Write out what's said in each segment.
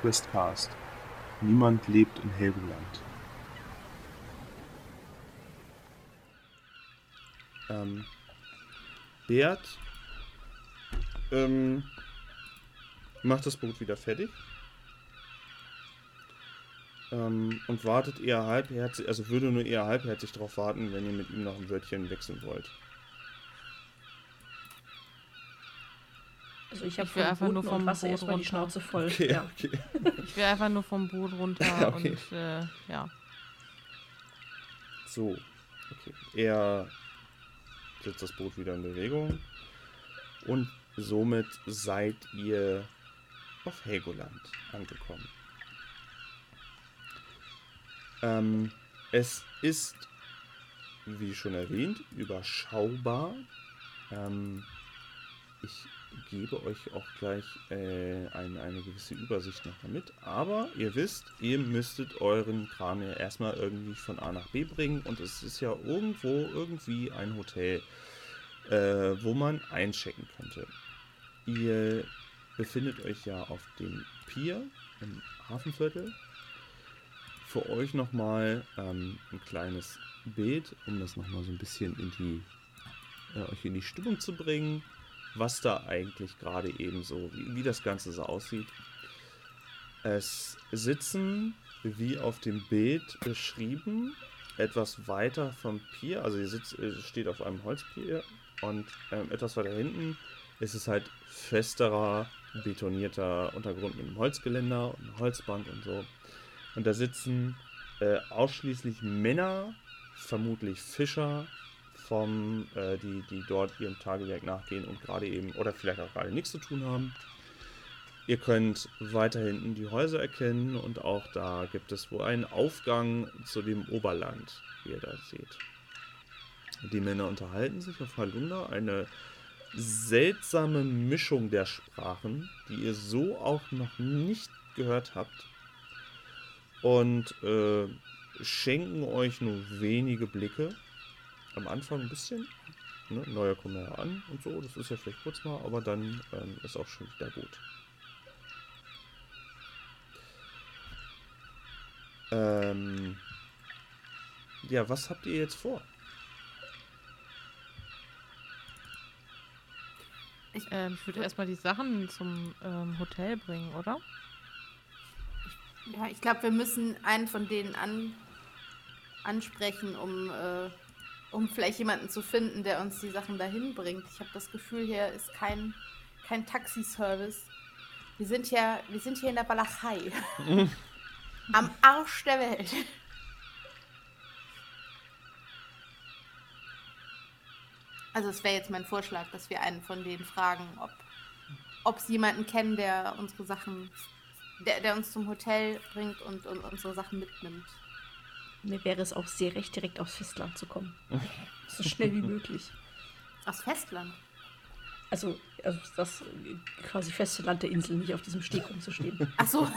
Questcast. Niemand lebt in Helgoland. Ähm, Bert ähm, macht das Boot wieder fertig. Ähm, und wartet eher halbherzig, also würde nur eher halbherzig darauf warten, wenn ihr mit ihm noch ein Wörtchen wechseln wollt. Also ich habe Ich will einfach nur vom Wasser Boot erstmal die runter. Schnauze voll. Okay, Ja. okay. Ich will einfach nur vom Boot runter Okay. und äh, ja. So. Okay. Er setzt das Boot wieder in Bewegung. Und somit seid ihr auf Helgoland angekommen. Ähm, es ist, wie schon erwähnt, überschaubar. Ähm, ich gebe euch auch gleich äh, eine, eine gewisse Übersicht noch mit. Aber ihr wisst, ihr müsstet euren Kram ja erstmal irgendwie von A nach B bringen. Und es ist ja irgendwo irgendwie ein Hotel, äh, wo man einchecken könnte. Ihr befindet euch ja auf dem Pier im Hafenviertel. Für euch nochmal ähm, ein kleines Bild, um das nochmal so ein bisschen in die, äh, euch in die Stimmung zu bringen, was da eigentlich gerade eben so, wie, wie das Ganze so aussieht. Es sitzen, wie auf dem Bild beschrieben, etwas weiter vom Pier, also ihr sitzt, steht auf einem Holzpier und ähm, etwas weiter hinten ist es halt festerer, betonierter Untergrund mit einem Holzgeländer und einer Holzbank und so. Und da sitzen äh, ausschließlich Männer, vermutlich Fischer, vom, äh, die, die dort ihrem Tagewerk nachgehen und gerade eben, oder vielleicht auch gerade nichts zu tun haben. Ihr könnt weiter hinten die Häuser erkennen und auch da gibt es wohl einen Aufgang zu dem Oberland, wie ihr da seht. Die Männer unterhalten sich auf Halunda, eine seltsame Mischung der Sprachen, die ihr so auch noch nicht gehört habt. Und äh, schenken euch nur wenige Blicke. Am Anfang ein bisschen. Ne? Neuer kommen ja an und so, das ist ja vielleicht kurz mal, aber dann ähm, ist auch schon wieder gut. Ähm, ja, was habt ihr jetzt vor? Ähm, ich würde erstmal die Sachen zum ähm, Hotel bringen, oder? Ja, ich glaube, wir müssen einen von denen an, ansprechen, um, äh, um vielleicht jemanden zu finden, der uns die Sachen dahin bringt. Ich habe das Gefühl, hier ist kein, kein Taxiservice. Wir sind ja, wir sind hier in der Walachei. Am Arsch der Welt. Also es wäre jetzt mein Vorschlag, dass wir einen von denen fragen, ob, sie jemanden kennen, der unsere Sachen, der, der uns zum Hotel bringt und, und unsere Sachen mitnimmt. Mir wäre es auch sehr recht, direkt aufs Festland zu kommen. So schnell wie möglich. Aus Festland. Also, also das quasi feste Land der Insel, nicht auf diesem Steg rumzustehen. Ach so.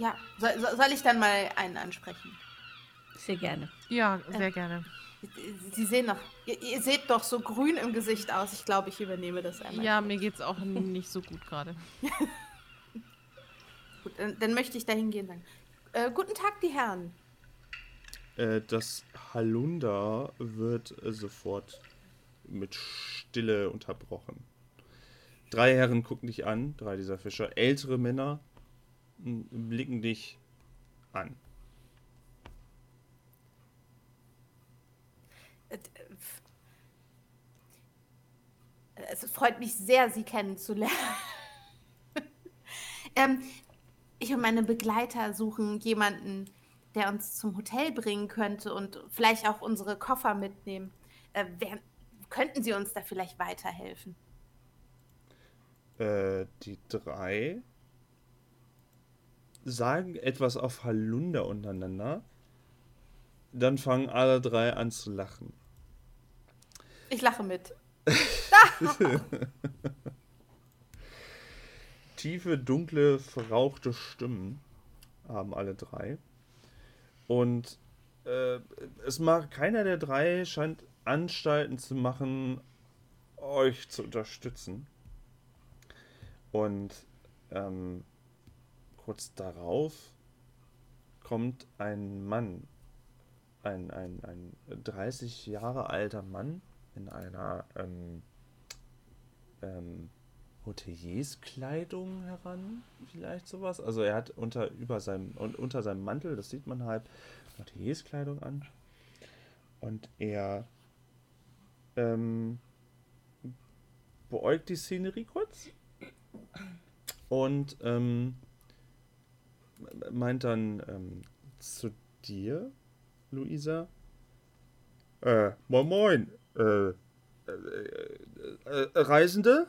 Ja, soll, soll- ich dann mal einen ansprechen? Sehr gerne. Ja, sehr gerne. Sie sehen noch, ihr, ihr seht doch so grün im Gesicht aus. Ich glaube, ich übernehme das einmal. Ja, mir geht's auch nicht so gut gerade. Gut, dann, dann möchte ich da hingehen und sagen. Äh, guten Tag, die Herren. Äh, das Halunda wird äh, sofort mit Stille unterbrochen. Drei Herren gucken dich an, drei dieser Fischer. Ältere Männer blicken dich an. Äh, f- Es freut mich sehr, Sie kennenzulernen. ähm, ich und meine Begleiter suchen jemanden, der uns zum Hotel bringen könnte und vielleicht auch unsere Koffer mitnehmen. Äh, wer, könnten Sie uns da vielleicht weiterhelfen? Äh, die drei sagen etwas auf Halunda untereinander. dann fangen alle drei an zu lachen. Ich lache mit. Tiefe, dunkle, verrauchte Stimmen haben alle drei. Und äh, es mag keiner der drei scheint Anstalten zu machen, euch zu unterstützen. Und ähm, kurz darauf kommt ein Mann, ein, ein, ein 30 Jahre alter Mann in einer ähm, ähm, Hotelierskleidung heran, vielleicht sowas. Also er hat unter, über seinem, unter seinem Mantel, das sieht man halt, Hotelierskleidung an. Und er ähm, beäugt die Szenerie kurz und ähm, meint dann ähm, zu dir, Luisa, äh, moin moin, äh, äh, äh, Reisende?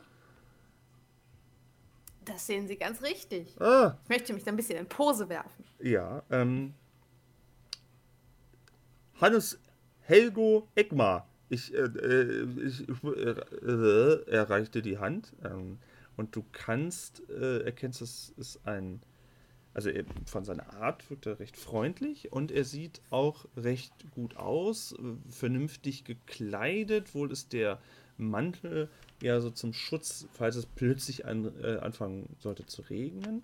Das sehen Sie ganz richtig. Ah, Ich möchte mich da ein bisschen in Pose werfen. ja, ähm, Hannes Helgo Egmar. Ich, äh, äh, ich, äh, äh, er reichte die Hand ähm, und du kannst, äh, erkennst, es ist ein, also von seiner Art wirkt er recht freundlich und er sieht auch recht gut aus, äh, vernünftig gekleidet, wohl ist der Mantel ja so zum Schutz, falls es plötzlich an, äh, anfangen sollte zu regnen.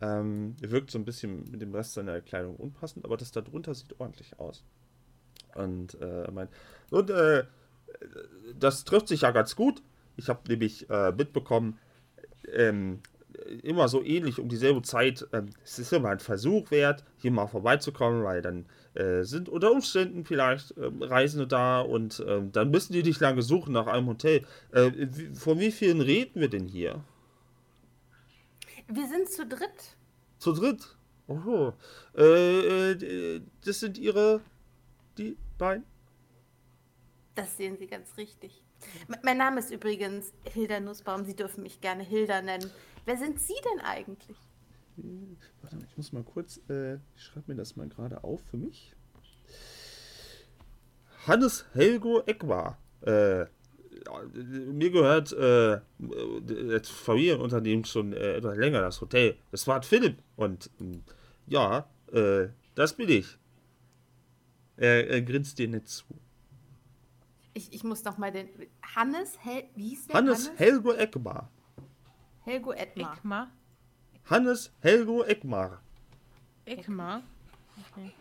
Ähm, er wirkt so ein bisschen mit dem Rest seiner Kleidung unpassend, aber das da drunter sieht ordentlich aus. Und äh, meint, und äh, das trifft sich ja ganz gut. Ich habe nämlich äh, mitbekommen, ähm, immer so ähnlich um dieselbe Zeit, ähm, es ist immer ein Versuch wert, hier mal vorbeizukommen, weil dann äh, sind unter Umständen vielleicht ähm, Reisende da und ähm, dann müssen die nicht lange suchen nach einem Hotel. Äh, wie, von wie vielen reden wir denn hier? Wir sind zu dritt. Zu dritt? Oho. Äh, das sind ihre, die beiden? Das sehen Sie ganz richtig. Mein Name ist übrigens Hilda Nussbaum. Sie dürfen mich gerne Hilda nennen. Wer sind Sie denn eigentlich? Warte mal, ich muss mal kurz, äh, ich schreibe mir das mal gerade auf für mich. Hannes Helgo Eckbar. Äh, mir gehört äh, das Familienunternehmen schon äh, etwas länger, das Hotel. Das war Philipp. Und ja, äh, das bin ich. Er, er grinst dir nicht zu. Ich, ich muss noch mal den. Hannes Hel. Wie hieß der? Hannes Helgo Eckbar. Helgo Edmar. Ekmar. Hannes Helgo Eckmar. Ekmar. Okay.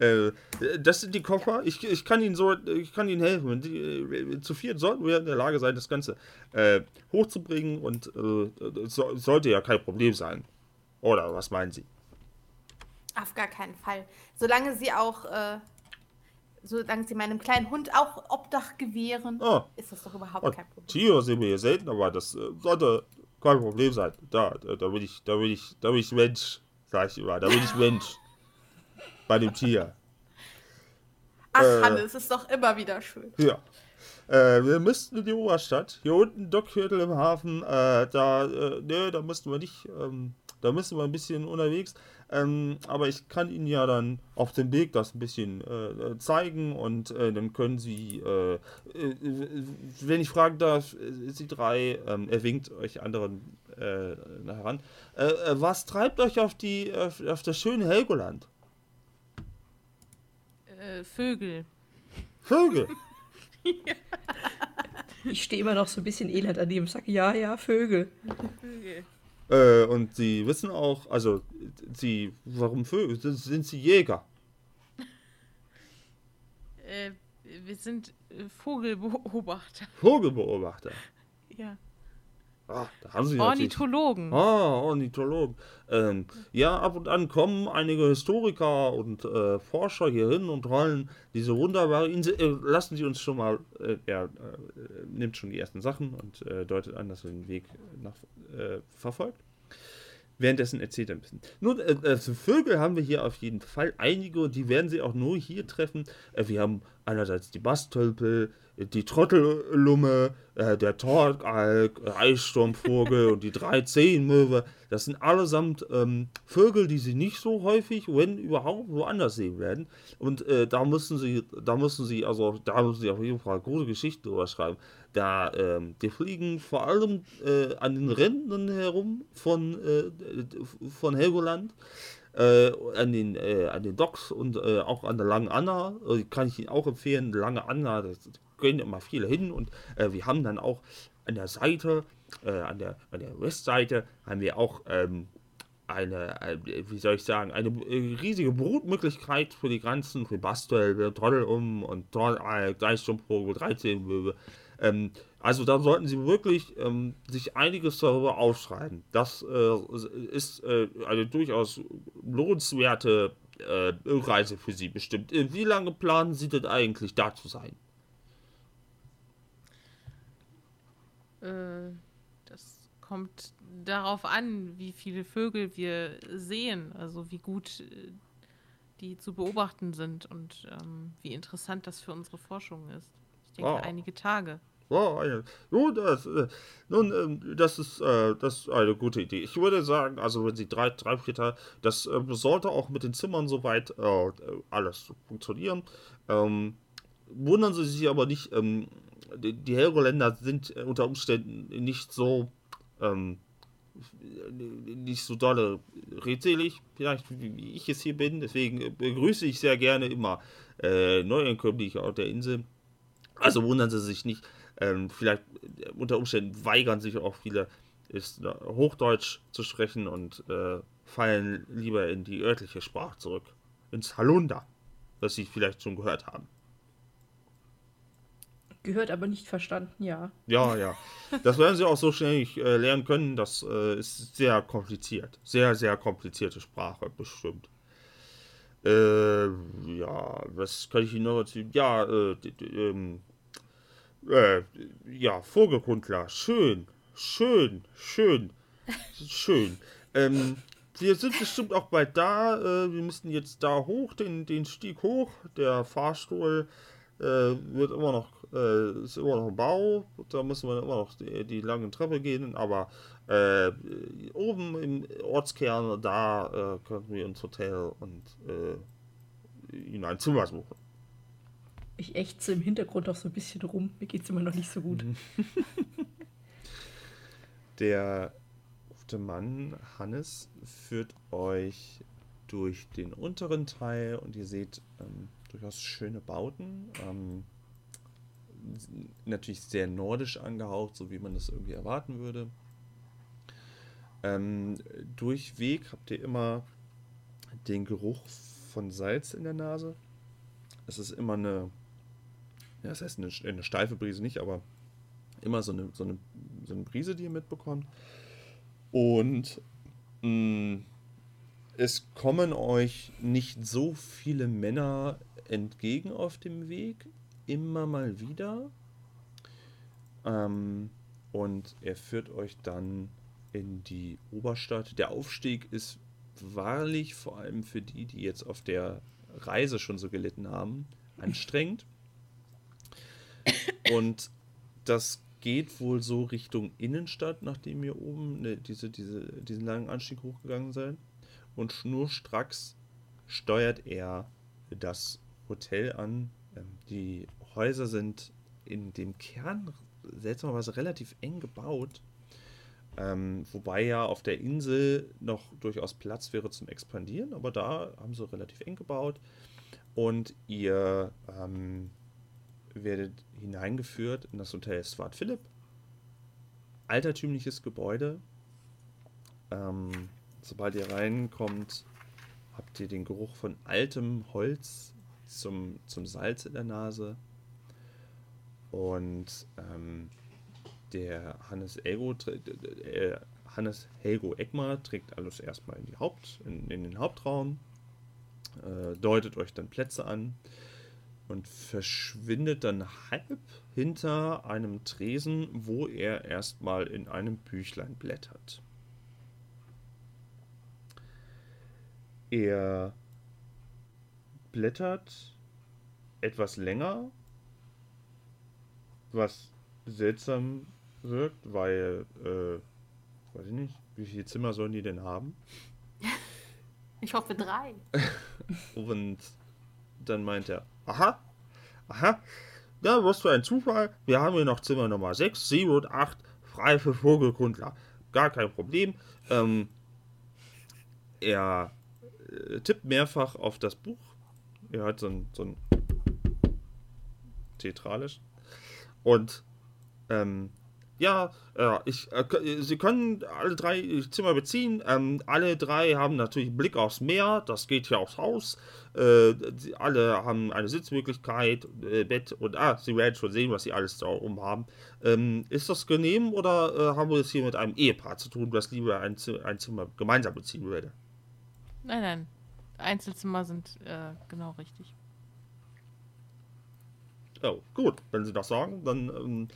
Äh, das sind die Koffer. Ich, ich kann Ihnen so, ich kann Ihnen helfen. Die, äh, zu viert sollten wir in der Lage sein, das Ganze äh, hochzubringen und äh, es so, sollte ja kein Problem sein. Oder was meinen Sie? Auf gar keinen Fall. Solange Sie auch. Solange Sie meinem kleinen Hund auch Obdach gewähren, Oh. ist das doch überhaupt Und kein Problem. Tiere sehen wir hier selten, aber das äh, sollte kein Problem sein. Da, da, da bin ich, da bin ich, da bin ich Mensch, sag ich immer. Da bin ich Mensch. Bei dem Tier. Ach, äh, Hannes, ist doch immer wieder schön. Ja. Äh, wir müssten in die Oberstadt. Hier unten Dockviertel im Hafen. Äh, da, äh, ne, da müssten wir nicht. Ähm, da müssen wir ein bisschen unterwegs. Ähm, aber ich kann Ihnen ja dann auf dem Weg das ein bisschen äh, zeigen und äh, dann können Sie, äh, äh, wenn ich fragen darf, äh, Sie drei, ähm, er winkt euch anderen äh, heran. Was treibt euch auf die auf, auf das schöne Helgoland? Äh, Vögel. Vögel. Ich stehe immer noch so ein bisschen elend an dem Sack. Ja, ja, Vögel. Vögel. Äh, und sie wissen auch, also sie, warum Vögel? Sind- Sind sie Jäger? Äh, wir sind äh, Vogelbeobachter. Vogelbeobachter. Ja. Ah, da haben sie natürlich. Ornithologen. Ah, Ornithologen. Ähm, ja, ab und an kommen einige Historiker und äh, Forscher hier hin und rollen diese wunderbare Insel. Äh, lassen Sie uns schon mal. Äh, er äh, nimmt schon die ersten Sachen und äh, deutet an, dass er den Weg nach, äh, verfolgt. Währenddessen erzählt er ein bisschen. Nun, äh, Vögel haben wir hier auf jeden Fall einige und die werden Sie auch nur hier treffen. Äh, wir haben einerseits die Bastölpel, die Trottellumme, äh, der Torgalk, Eissturmvogel und die drei Zehenmöwe. Das sind allesamt ähm, Vögel, die sie nicht so häufig, wenn überhaupt, woanders sehen werden. Und äh, da müssen sie, da müssen sie, also da müssen sie auf jeden Fall gute Geschichten drüber schreiben. Da, ähm, die fliegen vor allem äh, an den Rändern herum von, äh, von Helgoland äh, an, den, äh, an den Docks und äh, auch an der Langen Anna. Äh, kann ich Ihnen auch empfehlen. Lange Anna, da gehen immer viele hin und äh, wir haben dann auch an der Seite, äh, an, der, an der Westseite, haben wir auch ähm, eine, wie soll ich sagen, eine riesige Brutmöglichkeit für die ganzen, für Bastel, Trottelum und Gleichstumpfvogel, 13 Möwe. Ähm, also da sollten Sie wirklich ähm, sich einiges darüber aufschreiben. Das äh, ist äh, eine durchaus lohnenswerte äh, Reise für Sie bestimmt. Wie lange planen Sie denn eigentlich da zu sein? Äh, das kommt darauf an, wie viele Vögel wir sehen, also wie gut äh, die zu beobachten sind und ähm, wie interessant das für unsere Forschung ist. Ich denke, oh. einige Tage. Eine, nun, das, äh, nun ähm, das, ist, äh, das ist eine gute Idee. Ich würde sagen, also wenn Sie drei, drei Tage, das äh, sollte auch mit den Zimmern soweit äh, alles funktionieren. Ähm, wundern Sie sich aber nicht, ähm, die, die Helgoländer sind unter Umständen nicht so ähm, nicht so dolle redselig, vielleicht wie ich es hier bin. Deswegen begrüße ich sehr gerne immer äh, Neuankömmlinge auf der Insel. Also wundern Sie sich nicht. Ähm, vielleicht äh, unter Umständen weigern sich auch viele, ist äh, Hochdeutsch zu sprechen und äh, fallen lieber in die örtliche Sprache zurück. Ins Halunda, was sie vielleicht schon gehört haben. Gehört, aber nicht verstanden, ja. Ja, ja. Das werden sie auch so schnell nicht äh, lernen können. Das äh, ist sehr kompliziert. Sehr, sehr komplizierte Sprache, bestimmt. Äh, ja, was kann ich Ihnen noch erzählen? Ja, äh, ja, Vogelkundler. Schön, schön, schön, schön. Ähm, wir sind bestimmt auch bald da. Äh, wir müssen jetzt da hoch, den, den Stieg hoch. Der Fahrstuhl äh, wird immer noch, äh, ist immer noch im Bau. Da müssen wir immer noch die, die lange Treppe gehen. Aber äh, oben im Ortskern, da äh, können wir ins Hotel und äh, in ein Zimmer suchen. Ich ächze im Hintergrund auch so ein bisschen rum. Mir geht es immer noch nicht so gut. Mhm. Der gute Mann Hannes führt euch durch den unteren Teil und ihr seht ähm, durchaus schöne Bauten. Ähm, natürlich sehr nordisch angehaucht, so wie man das irgendwie erwarten würde. Ähm, durchweg habt ihr immer den Geruch von Salz in der Nase. Es ist immer eine ja, das heißt eine, eine steife Brise nicht, aber immer so eine, so eine, so eine Brise, die ihr mitbekommt. Und mh, mm, es kommen euch nicht so viele Männer entgegen auf dem Weg, immer mal wieder. Ähm, und er führt euch dann in die Oberstadt. Der Aufstieg ist wahrlich, vor allem für die, die jetzt auf der Reise schon so gelitten haben, anstrengend. Und das geht wohl so Richtung Innenstadt, nachdem ihr oben ne, diese, diese, diesen langen Anstieg hochgegangen seid. Und schnurstracks steuert er das Hotel an. Ähm, die Häuser sind in dem Kern seltsamerweise relativ eng gebaut. Ähm, wobei ja auf der Insel noch durchaus Platz wäre zum Expandieren, aber da haben sie relativ eng gebaut. Und ihr ähm, werdet hineingeführt in das Hotel Swart Philipp. Altertümliches Gebäude. Ähm, sobald ihr reinkommt, habt ihr den Geruch von altem Holz zum, zum Salz in der Nase. Und ähm, der Hannes Ego, äh, Hannes Helgo Eckmar trägt alles erstmal in, die Haupt, in, in den Hauptraum, äh, deutet euch dann Plätze an und verschwindet dann halb hinter einem Tresen, wo er erstmal in einem Büchlein blättert. Er blättert etwas länger, was seltsam wirkt, weil, äh, weiß ich nicht, wie viele Zimmer sollen die denn haben? Ich hoffe drei. Und dann meint er, aha, aha, ja, was für ein Zufall, wir haben hier noch Zimmer Nummer 6, 7 und 8 frei für Vogelkundler. Gar kein Problem. Ähm, er äh, tippt mehrfach auf das Buch. Er hat so ein, so ein theatralisch. Und ähm, ja, äh, ich, äh, Sie können alle drei Zimmer beziehen. Ähm, alle drei haben natürlich einen Blick aufs Meer. Das geht hier aufs Haus. Äh, sie alle haben eine Sitzmöglichkeit, äh, Bett und ah, Sie werden schon sehen, was Sie alles da oben haben. Ähm, ist das genehm oder äh, haben wir es hier mit einem Ehepaar zu tun, das lieber ein, ein Zimmer gemeinsam beziehen würde? Nein, nein. Einzelzimmer sind äh, genau richtig. Oh, gut, wenn Sie das sagen, dann ähm,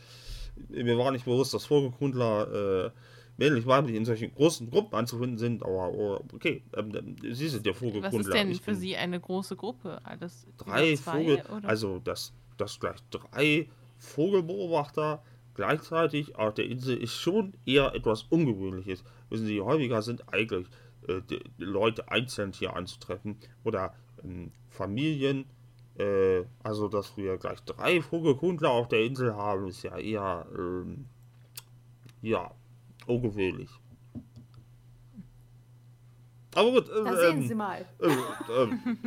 mir war nicht bewusst, dass Vogelkundler äh, männlich weiblich in solchen großen Gruppen anzufinden sind, aber oh, okay, ähm, Sie sind der Vogelkundler. Was ist denn ich für Sie eine große Gruppe? Alles Drei zwei, Vogel, oder? also dass das gleich drei Vogelbeobachter gleichzeitig auf der Insel ist schon eher etwas Ungewöhnliches. Wissen Sie, häufiger sind eigentlich äh, Leute einzeln hier anzutreffen oder ähm, Familien. Äh, also, dass wir gleich drei Vogelkundler auf der Insel haben, ist ja eher, ähm, ja, ungewöhnlich. Aber gut, äh, Da sehen ähm, Sie mal. äh, ähm,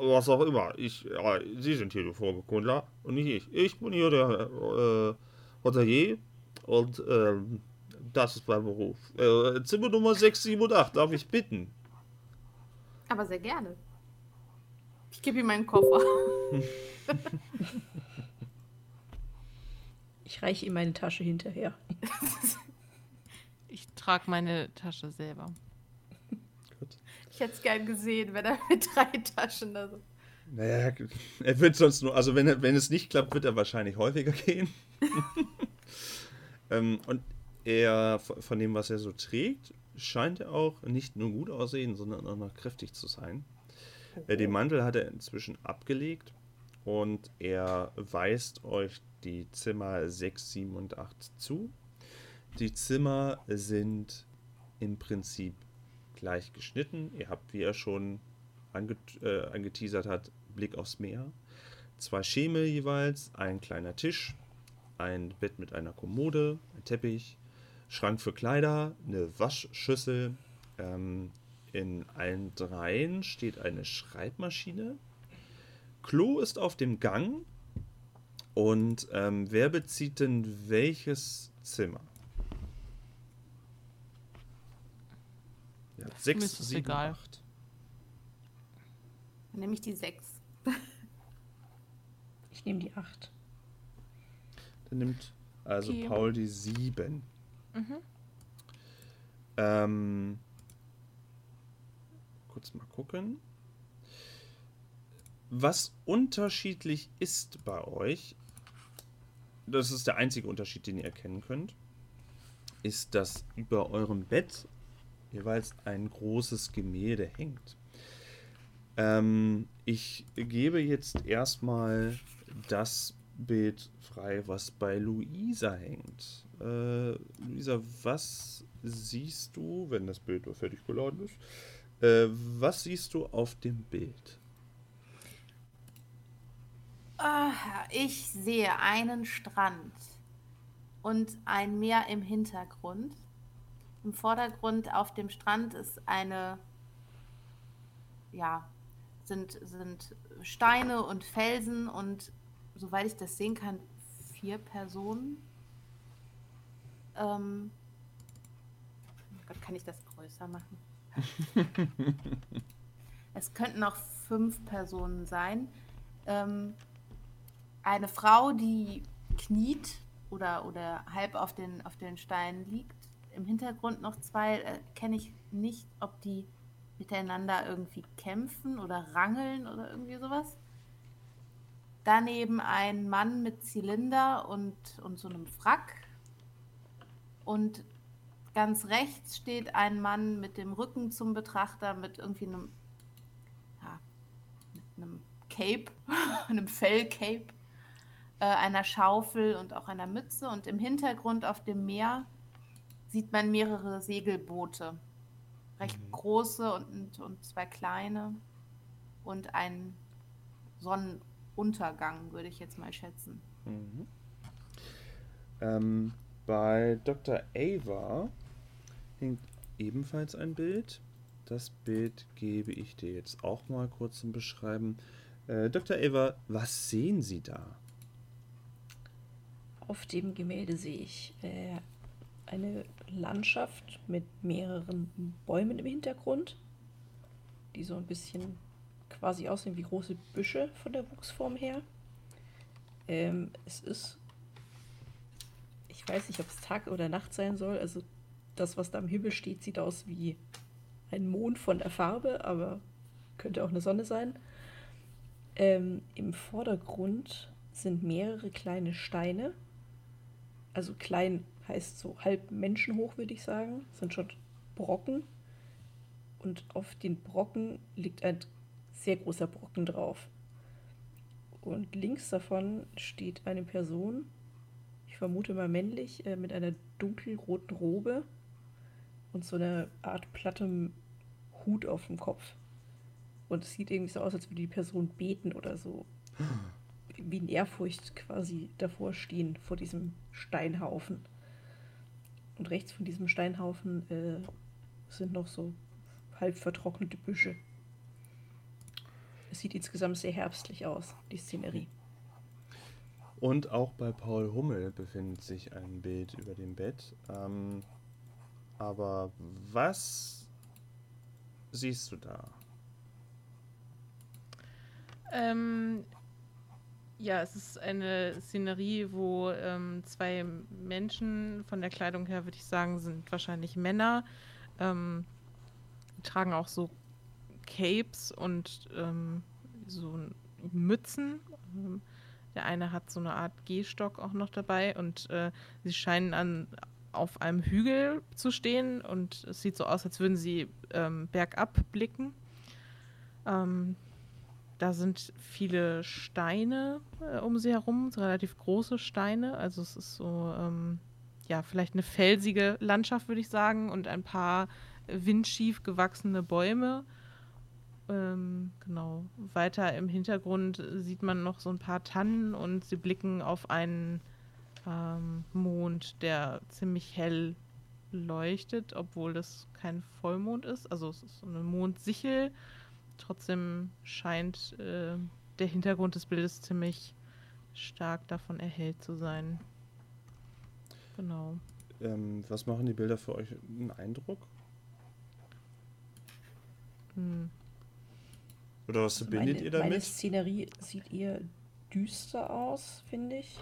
was auch immer. Ich, ja, Sie sind hier der Vogelkundler und nicht ich. Ich bin hier der äh, Hotelier und ähm, das ist mein Beruf. Äh, Zimmer Nummer 6, 7 und 8, darf ich bitten? Aber sehr gerne. Ich gebe ihm meinen Koffer. Ich reiche ihm meine Tasche hinterher. ich trage meine Tasche selber. Ich hätte es gern gesehen, wenn er mit drei Taschen da so. Naja, er wird sonst nur, also wenn, er, wenn es nicht klappt, wird er wahrscheinlich häufiger gehen. ähm, und er, von dem, was er so trägt, scheint er auch nicht nur gut aussehen, sondern auch noch kräftig zu sein. Äh, Den Mantel hat er inzwischen abgelegt und er weist euch die Zimmer 6, 7 und 8 zu. Die Zimmer sind im Prinzip gleich geschnitten. Ihr habt, wie er schon anget äh, angeteasert hat, Blick aufs Meer. Zwei Schemel jeweils, ein kleiner Tisch, ein Bett mit einer Kommode, ein Teppich, Schrank für Kleider, eine Waschschüssel. Ähm, in allen dreien steht eine Schreibmaschine. Klo ist auf dem Gang. Und ähm, wer bezieht denn welches Zimmer? Ja, Mir ist sechs, es sieben, egal. acht. Dann nehme ich die sechs. Ich nehme die 8. Dann nimmt also Okay. Paul die sieben. Mhm. Ähm, kurz mal gucken. Was unterschiedlich ist bei euch, das ist der einzige Unterschied, den ihr erkennen könnt, ist, dass über eurem Bett jeweils ein großes Gemälde hängt. Ähm, ich gebe jetzt erstmal das Bild frei, was bei Luisa hängt. Äh, Luisa, was siehst du, wenn das Bild fertig geladen ist? Äh, was siehst du auf dem Bild? Ich sehe einen Strand und ein Meer im Hintergrund. Im Vordergrund auf dem Strand ist eine, ja, sind, sind Steine und Felsen und soweit ich das sehen kann, vier Personen. Ähm, oh Gott, kann ich das größer machen? es könnten auch fünf Personen sein. Ähm, eine Frau, die kniet oder, oder halb auf den, auf den Steinen liegt. Im Hintergrund noch zwei, äh, kenne ich nicht, ob die miteinander irgendwie kämpfen oder rangeln oder irgendwie sowas. Daneben ein Mann mit Zylinder und, und so einem Frack. Und ganz rechts steht ein Mann mit dem Rücken zum Betrachter mit irgendwie einem, ja, mit einem Cape, einem Fell-Cape, äh, einer Schaufel und auch einer Mütze. Und im Hintergrund auf dem Meer sieht man mehrere Segelboote. Recht Mhm. große und, und zwei kleine. Und ein Sonnenuntergang, würde ich jetzt mal schätzen. Mhm. Ähm, bei Dr. Ava hängt ebenfalls ein Bild. Das Bild gebe ich dir jetzt auch mal kurz zum Beschreiben. Äh, Dr. Ava, was sehen Sie da? Auf dem Gemälde sehe ich äh, eine Landschaft mit mehreren Bäumen im Hintergrund, die so ein bisschen quasi aussehen wie große Büsche von der Wuchsform her. Ähm, es ist, ich weiß nicht, ob es Tag oder Nacht sein soll. Also das, was da am Himmel steht, sieht aus wie ein Mond von der Farbe, aber könnte auch eine Sonne sein. Ähm, Im Vordergrund sind mehrere kleine Steine. Also klein heißt so halb menschenhoch, würde ich sagen. Sind schon Brocken. Und auf den Brocken liegt ein sehr großer Brocken drauf. Und links davon steht eine Person, ich vermute mal männlich, äh, mit einer dunkelroten Robe und so einer Art plattem Hut auf dem Kopf. Und es sieht irgendwie so aus, als würde die Person beten oder so. Wie in Ehrfurcht quasi davor stehen, vor diesem Steinhaufen. Und rechts von diesem Steinhaufen äh, sind noch so halb vertrocknete Büsche. Es sieht insgesamt sehr herbstlich aus, die Szenerie. Und auch bei Paul Hummel befindet sich ein Bild über dem Bett. Ähm, aber was siehst du da? Ähm, ja, es ist eine Szenerie, wo ähm, zwei Menschen von der Kleidung her, würde ich sagen, sind wahrscheinlich Männer. Ähm, tragen auch so Capes und ähm, so Mützen. Ähm, der eine hat so eine Art Gehstock auch noch dabei und äh, sie scheinen an, auf einem Hügel zu stehen und es sieht so aus, als würden sie ähm, bergab blicken. Ähm, da sind viele Steine äh, um sie herum, relativ große Steine. Also es ist so, ähm, ja, vielleicht eine felsige Landschaft, würde ich sagen, und ein paar windschief gewachsene Bäume. Ähm, genau. Weiter im Hintergrund sieht man noch so ein paar Tannen und sie blicken auf einen ähm, Mond, der ziemlich hell leuchtet, obwohl das kein Vollmond ist. Also es ist so eine Mondsichel. Trotzdem scheint äh, der Hintergrund des Bildes ziemlich stark davon erhellt zu sein. Genau. Ähm, was machen die Bilder für euch einen Eindruck? Hm. Oder was Also verbindet meine, ihr damit? Meine Szenerie sieht eher düster aus, finde ich.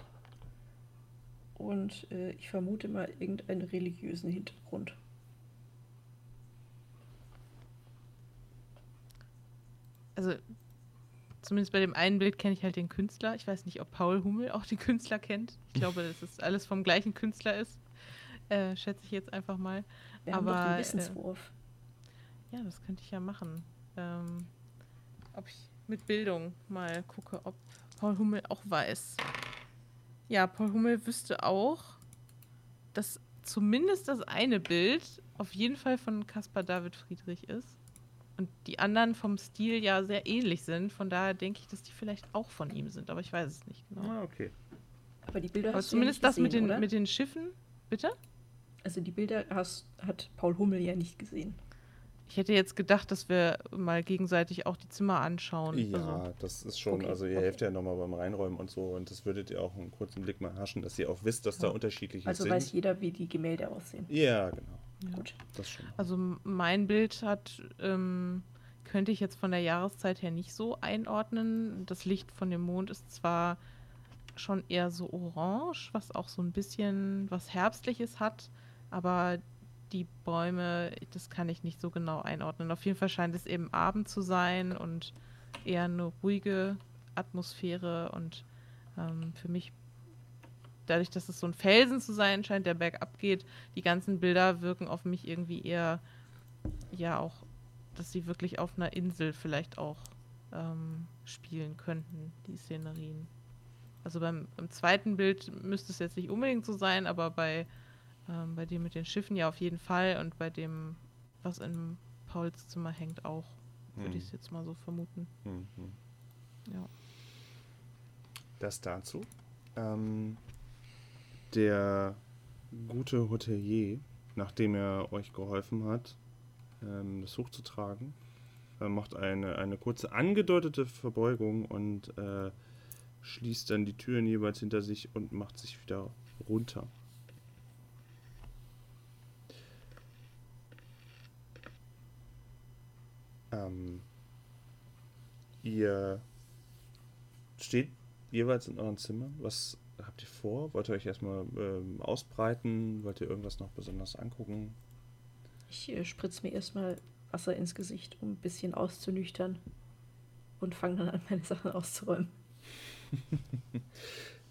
Und äh, ich vermute mal irgendeinen religiösen Hintergrund. Also zumindest bei dem einen Bild kenne ich halt den Künstler. Ich weiß nicht, ob Paul Hummel auch den Künstler kennt. Ich glaube, dass es alles vom gleichen Künstler ist. Äh, schätze ich jetzt einfach mal. Wir haben doch Aber, den äh, Wissenswurf. Ja, das könnte ich ja machen. Ähm, ob ich mit Bildung mal gucke, ob Paul Hummel auch weiß. Ja, Paul Hummel wüsste auch, dass zumindest das eine Bild auf jeden Fall von Caspar David Friedrich ist. Und die anderen vom Stil ja sehr ähnlich sind. Von daher denke ich, dass die vielleicht auch von ihm sind. Aber ich weiß es nicht genau. Ah, okay. Aber die Bilder Aber hast du ja zumindest nicht das gesehen, mit den, oder? mit den Schiffen. Bitte? Also die Bilder hast, hat Paul Hummel ja nicht gesehen. Ich hätte jetzt gedacht, dass wir mal gegenseitig auch die Zimmer anschauen. Ja, Also, das ist schon, Okay, also ihr okay. helft ja nochmal beim Reinräumen und so und das würdet ihr auch einen kurzen Blick mal haschen, dass ihr auch wisst, dass da Ja. unterschiedliche Also sind. weiß jeder, wie die Gemälde aussehen. ja, genau. ja. Gut. Das schon. Also mein Bild hat, ähm, könnte ich jetzt von der Jahreszeit her nicht so einordnen. Das Licht von dem Mond ist zwar schon eher so orange, was auch so ein bisschen was Herbstliches hat, aber die Bäume, das kann ich nicht so genau einordnen. Auf jeden Fall scheint es eben Abend zu sein und eher eine ruhige Atmosphäre und ähm, für mich dadurch, dass es so ein Felsen zu sein scheint, der bergab geht, die ganzen Bilder wirken auf mich irgendwie eher, ja, auch, dass sie wirklich auf einer Insel vielleicht auch ähm, spielen könnten, die Szenerien. Also beim, beim, zweiten Bild müsste es jetzt nicht unbedingt so sein, aber bei, ähm, bei dem mit den Schiffen ja auf jeden Fall und bei dem, was in Pauls Zimmer hängt, auch, würde Hm. ich es jetzt mal so vermuten. Mhm. Ja. Das dazu. Ähm, der gute Hotelier, nachdem er euch geholfen hat, ähm, das hochzutragen, äh, macht eine, eine kurze angedeutete Verbeugung und äh, schließt dann die Türen jeweils hinter sich und macht sich wieder runter. Ähm, ihr steht jeweils in euren Zimmern. Was habt ihr vor? Wollt ihr euch erstmal ähm, ausbreiten? Wollt ihr irgendwas noch besonders angucken? Ich äh, spritze mir erstmal Wasser ins Gesicht, um ein bisschen auszunüchtern. Und fange dann an, meine Sachen auszuräumen.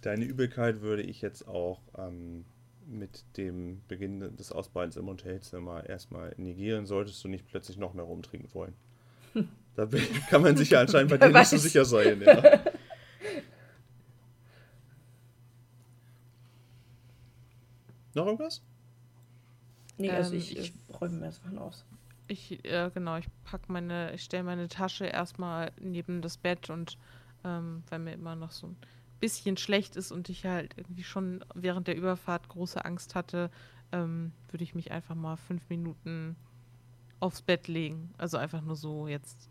Deine Übelkeit würde ich jetzt auch ähm, mit dem Beginn des Ausbreitens im Hotelzimmer erstmal negieren. Solltest du nicht plötzlich noch mehr rumtrinken wollen. Da kann man sich ja anscheinend bei dir nicht so sicher sein. Ja. noch irgendwas? Nee, also Ähm, ich, ich- räume mir Sachen aus. Ich, äh, genau, ich pack meine, ich stelle meine Tasche erstmal neben das Bett und ähm, weil mir immer noch so ein bisschen schlecht ist und ich halt irgendwie schon während der Überfahrt große Angst hatte, ähm, würde ich mich einfach mal fünf Minuten aufs Bett legen. Also einfach nur so jetzt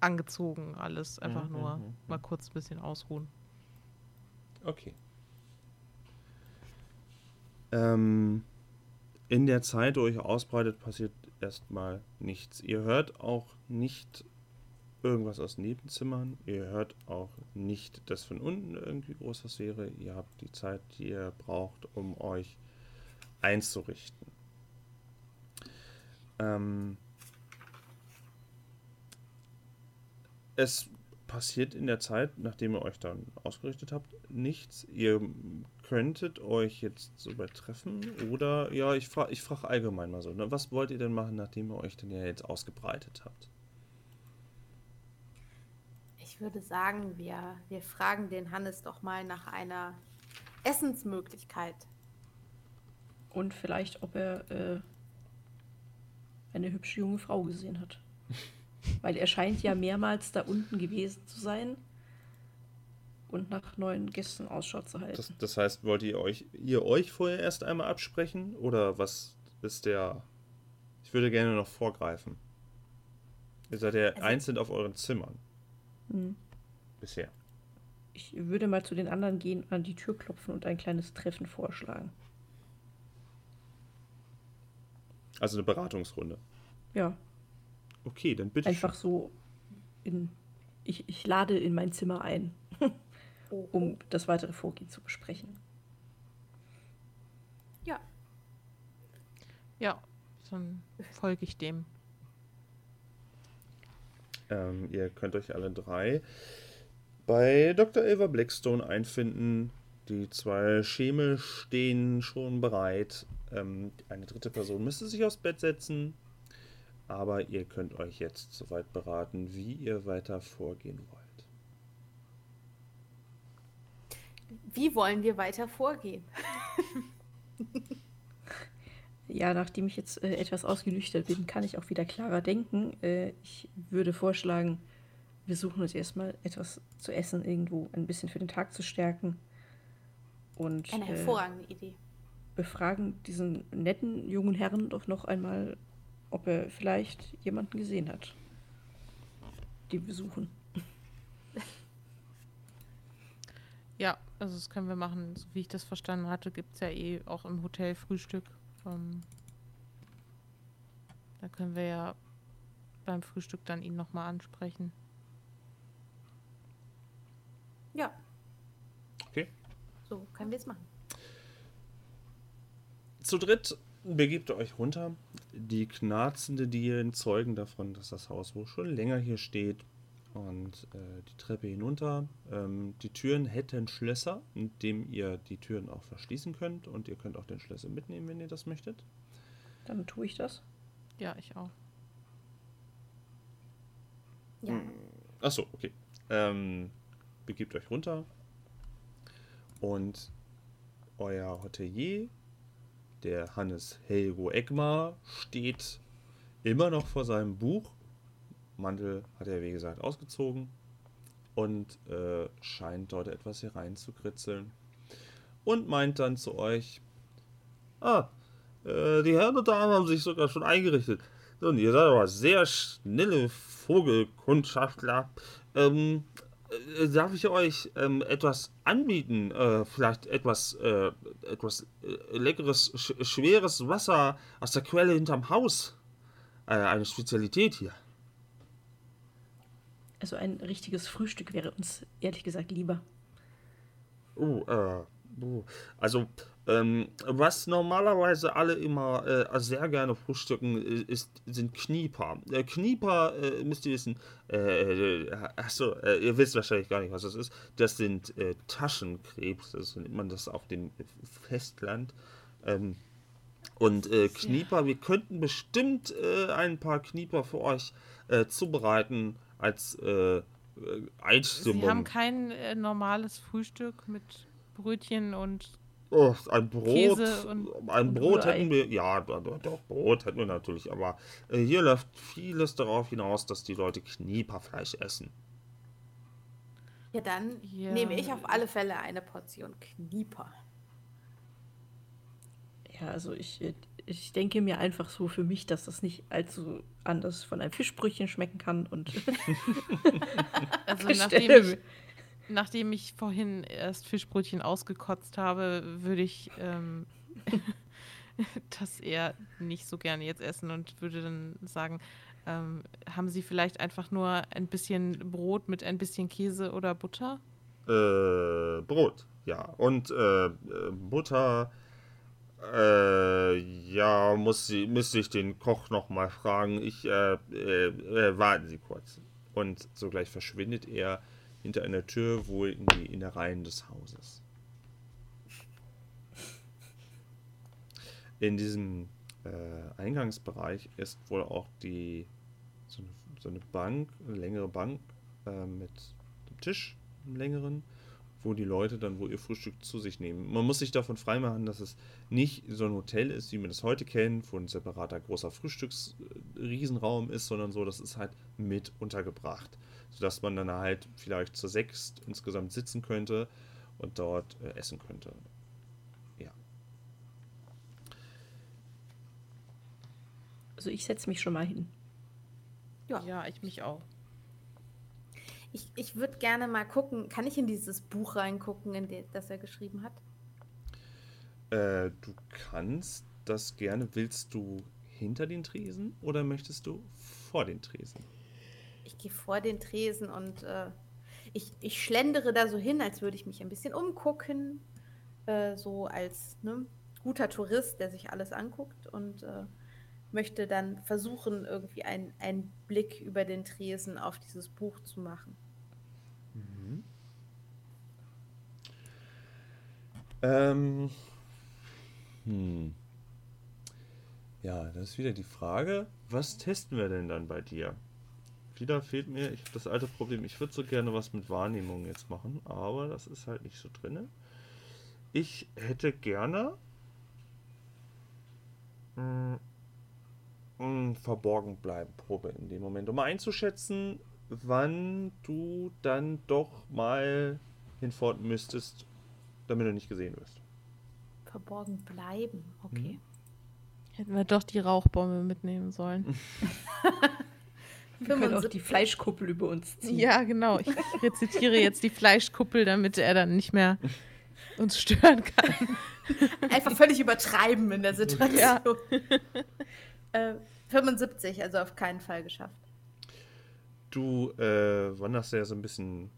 angezogen alles. Einfach Mhm, nur mhm, mal kurz ein bisschen ausruhen. Okay. Ähm, in der Zeit, wo ihr euch ausbreitet, passiert erstmal nichts. Ihr hört auch nicht irgendwas aus Nebenzimmern. Ihr hört auch nicht, dass von unten irgendwie groß was wäre. Ihr habt die Zeit, die ihr braucht, um euch einzurichten. Ähm, es passiert in der Zeit, nachdem ihr euch dann ausgerichtet habt, nichts. Ihr könntet euch jetzt so treffen oder, ja, ich frage ich frag allgemein mal so, ne? was wollt ihr denn machen, nachdem ihr euch denn ja jetzt ausgebreitet habt? Ich würde sagen, wir, wir fragen den Hannes doch mal nach einer Essensmöglichkeit. Und vielleicht, ob er äh, eine hübsche junge Frau gesehen hat. Weil er scheint ja mehrmals da unten gewesen zu sein und nach neuen Gästen Ausschau zu halten. Das, das heißt, wollt ihr euch, ihr euch vorher erst einmal absprechen oder was ist der... Ich würde gerne noch vorgreifen. Ihr seid ja Also- einzeln auf euren Zimmern Hm. bisher. Ich würde mal zu den anderen gehen, an die Tür klopfen und ein kleines Treffen vorschlagen. Also eine Beratungsrunde. Ja, Okay, dann bitte. einfach so in. Ich, ich lade in mein Zimmer ein, um das weitere Vorgehen zu besprechen. Ja, Ja, dann folge ich dem. Ähm, ihr könnt euch alle drei bei Dr. Eva Blackstone einfinden. Die zwei Schemel stehen schon bereit. Ähm, eine dritte Person müsste sich aufs Bett setzen. Aber ihr könnt euch jetzt soweit beraten, wie ihr weiter vorgehen wollt. wie wollen wir weiter vorgehen? Ja, nachdem ich jetzt äh, etwas ausgenüchtert bin, kann ich auch wieder klarer denken. Äh, ich würde vorschlagen, wir suchen uns erstmal etwas zu essen irgendwo, ein bisschen für den Tag zu stärken. Und Eine äh, hervorragende Idee. Befragen diesen netten jungen Herrn doch noch einmal, ob er vielleicht jemanden gesehen hat, den wir suchen. Ja, also das können wir machen. So wie ich das verstanden hatte, gibt es ja eh auch im Hotel Frühstück. Ähm, da können wir ja beim Frühstück dann ihn nochmal ansprechen. Ja, Okay. so können wir es machen. Zu dritt begebt ihr euch runter. Die knarzende Dielen zeugen davon, dass das Haus wohl schon länger hier steht. Und äh, die Treppe hinunter. Ähm, die Türen hätten Schlösser, indem ihr die Türen auch verschließen könnt. Und ihr könnt auch den Schlüssel mitnehmen, wenn ihr das möchtet. Dann tue ich das. Ja, ich auch. Ja, Hm. Achso, okay. Ähm, begebt euch runter. Und euer Hotelier, der Hannes Helgo Egmar, steht immer noch vor seinem Buch. Mantel hat er, wie gesagt, ausgezogen und äh, scheint dort etwas hier rein zu kritzeln. Und meint dann zu euch: Ah, äh, die Herren und Damen haben sich sogar schon eingerichtet. Und ihr seid aber sehr schnelle Vogelkundschafter. Ähm, äh, darf ich euch ähm, etwas anbieten? Äh, vielleicht etwas, äh, etwas äh, leckeres, sch schweres Wasser aus der Quelle hinterm Haus. Äh, eine Spezialität hier. Also ein richtiges Frühstück wäre uns ehrlich gesagt lieber. Oh, äh. Also ähm, was normalerweise alle immer äh, sehr gerne frühstücken, äh, ist, sind Knieper. Äh, Knieper, äh, müsst ihr wissen, äh, achso, äh, ihr wisst wahrscheinlich gar nicht, was das ist. Das sind äh, Taschenkrebs, so nennt man das auf dem Festland. Ähm, und äh, Knieper, wir könnten bestimmt äh, ein paar Knieper für euch äh, zubereiten als äh, Einstimmung. Sie haben kein äh, normales Frühstück mit Brötchen und Oh, ein Brot. Käse und- ein und Brot Rührei. hätten wir. Ja, doch, Brot hätten wir natürlich. Aber äh, hier läuft vieles darauf hinaus, dass die Leute Knieperfleisch essen. Ja, dann Ja. nehme ich auf alle Fälle eine Portion Knieper. Ja, also ich, äh, ich denke mir einfach so für mich, dass das nicht allzu anders von einem Fischbrötchen schmecken kann und also nachdem ich, nachdem ich vorhin erst Fischbrötchen ausgekotzt habe, würde ich ähm, das eher nicht so gerne jetzt essen und würde dann sagen, ähm, haben Sie vielleicht einfach nur ein bisschen Brot mit ein bisschen Käse oder Butter? Äh, Brot, ja. Und äh, Butter. Äh, ja, muss müsste ich den Koch nochmal fragen. Ich, äh, äh, äh, warten Sie kurz. Und sogleich verschwindet er hinter einer Tür wohl in die Innereien des Hauses. In diesem äh, Eingangsbereich ist wohl auch die so eine, so eine Bank, eine längere Bank äh, mit einem Tisch, einem längeren, wo die Leute dann wohl ihr Frühstück zu sich nehmen. Man muss sich davon freimachen, dass es nicht so ein Hotel ist, wie man es heute kennt, wo ein separater großer Frühstücksriesenraum ist, sondern so, das ist halt mit untergebracht, sodass man dann halt vielleicht zu sechst insgesamt sitzen könnte und dort äh, essen könnte. Ja. Also ich setze mich schon mal hin. Ja. Ja, ich mich auch. Ich, ich würde gerne mal gucken, kann ich in dieses Buch reingucken, in de, das er geschrieben hat? Äh, du kannst das gerne. Willst du hinter den Tresen oder möchtest du vor den Tresen? Ich gehe vor den Tresen und äh, ich, ich schlendere da so hin, als würde ich mich ein bisschen umgucken. Äh, so als ne, guter Tourist, der sich alles anguckt und äh, möchte dann versuchen, irgendwie ein- einen Blick über den Tresen auf dieses Buch zu machen. Ähm. Hm. Ja, das ist wieder die Frage, was testen wir denn dann bei dir? Wieder fehlt mir ich, das alte Problem. Ich würde so gerne was mit Wahrnehmung jetzt machen, aber das ist halt nicht so drinne. Ich hätte gerne mm, mm, verborgen bleiben Probe in dem Moment, um einzuschätzen, wann du dann doch mal hinfort müsstest, damit du nicht gesehen wirst. Verborgen bleiben, okay. Hätten wir doch die Rauchbombe mitnehmen sollen. Wir können auch die 75. Fleischkuppel über uns ziehen. Ja, genau. Ich rezitiere jetzt die Fleischkuppel, damit er dann nicht mehr uns stören kann. Einfach völlig übertreiben in der Situation. Ja. äh, 75, also auf keinen Fall geschafft. Du äh, wanderst ja so ein bisschen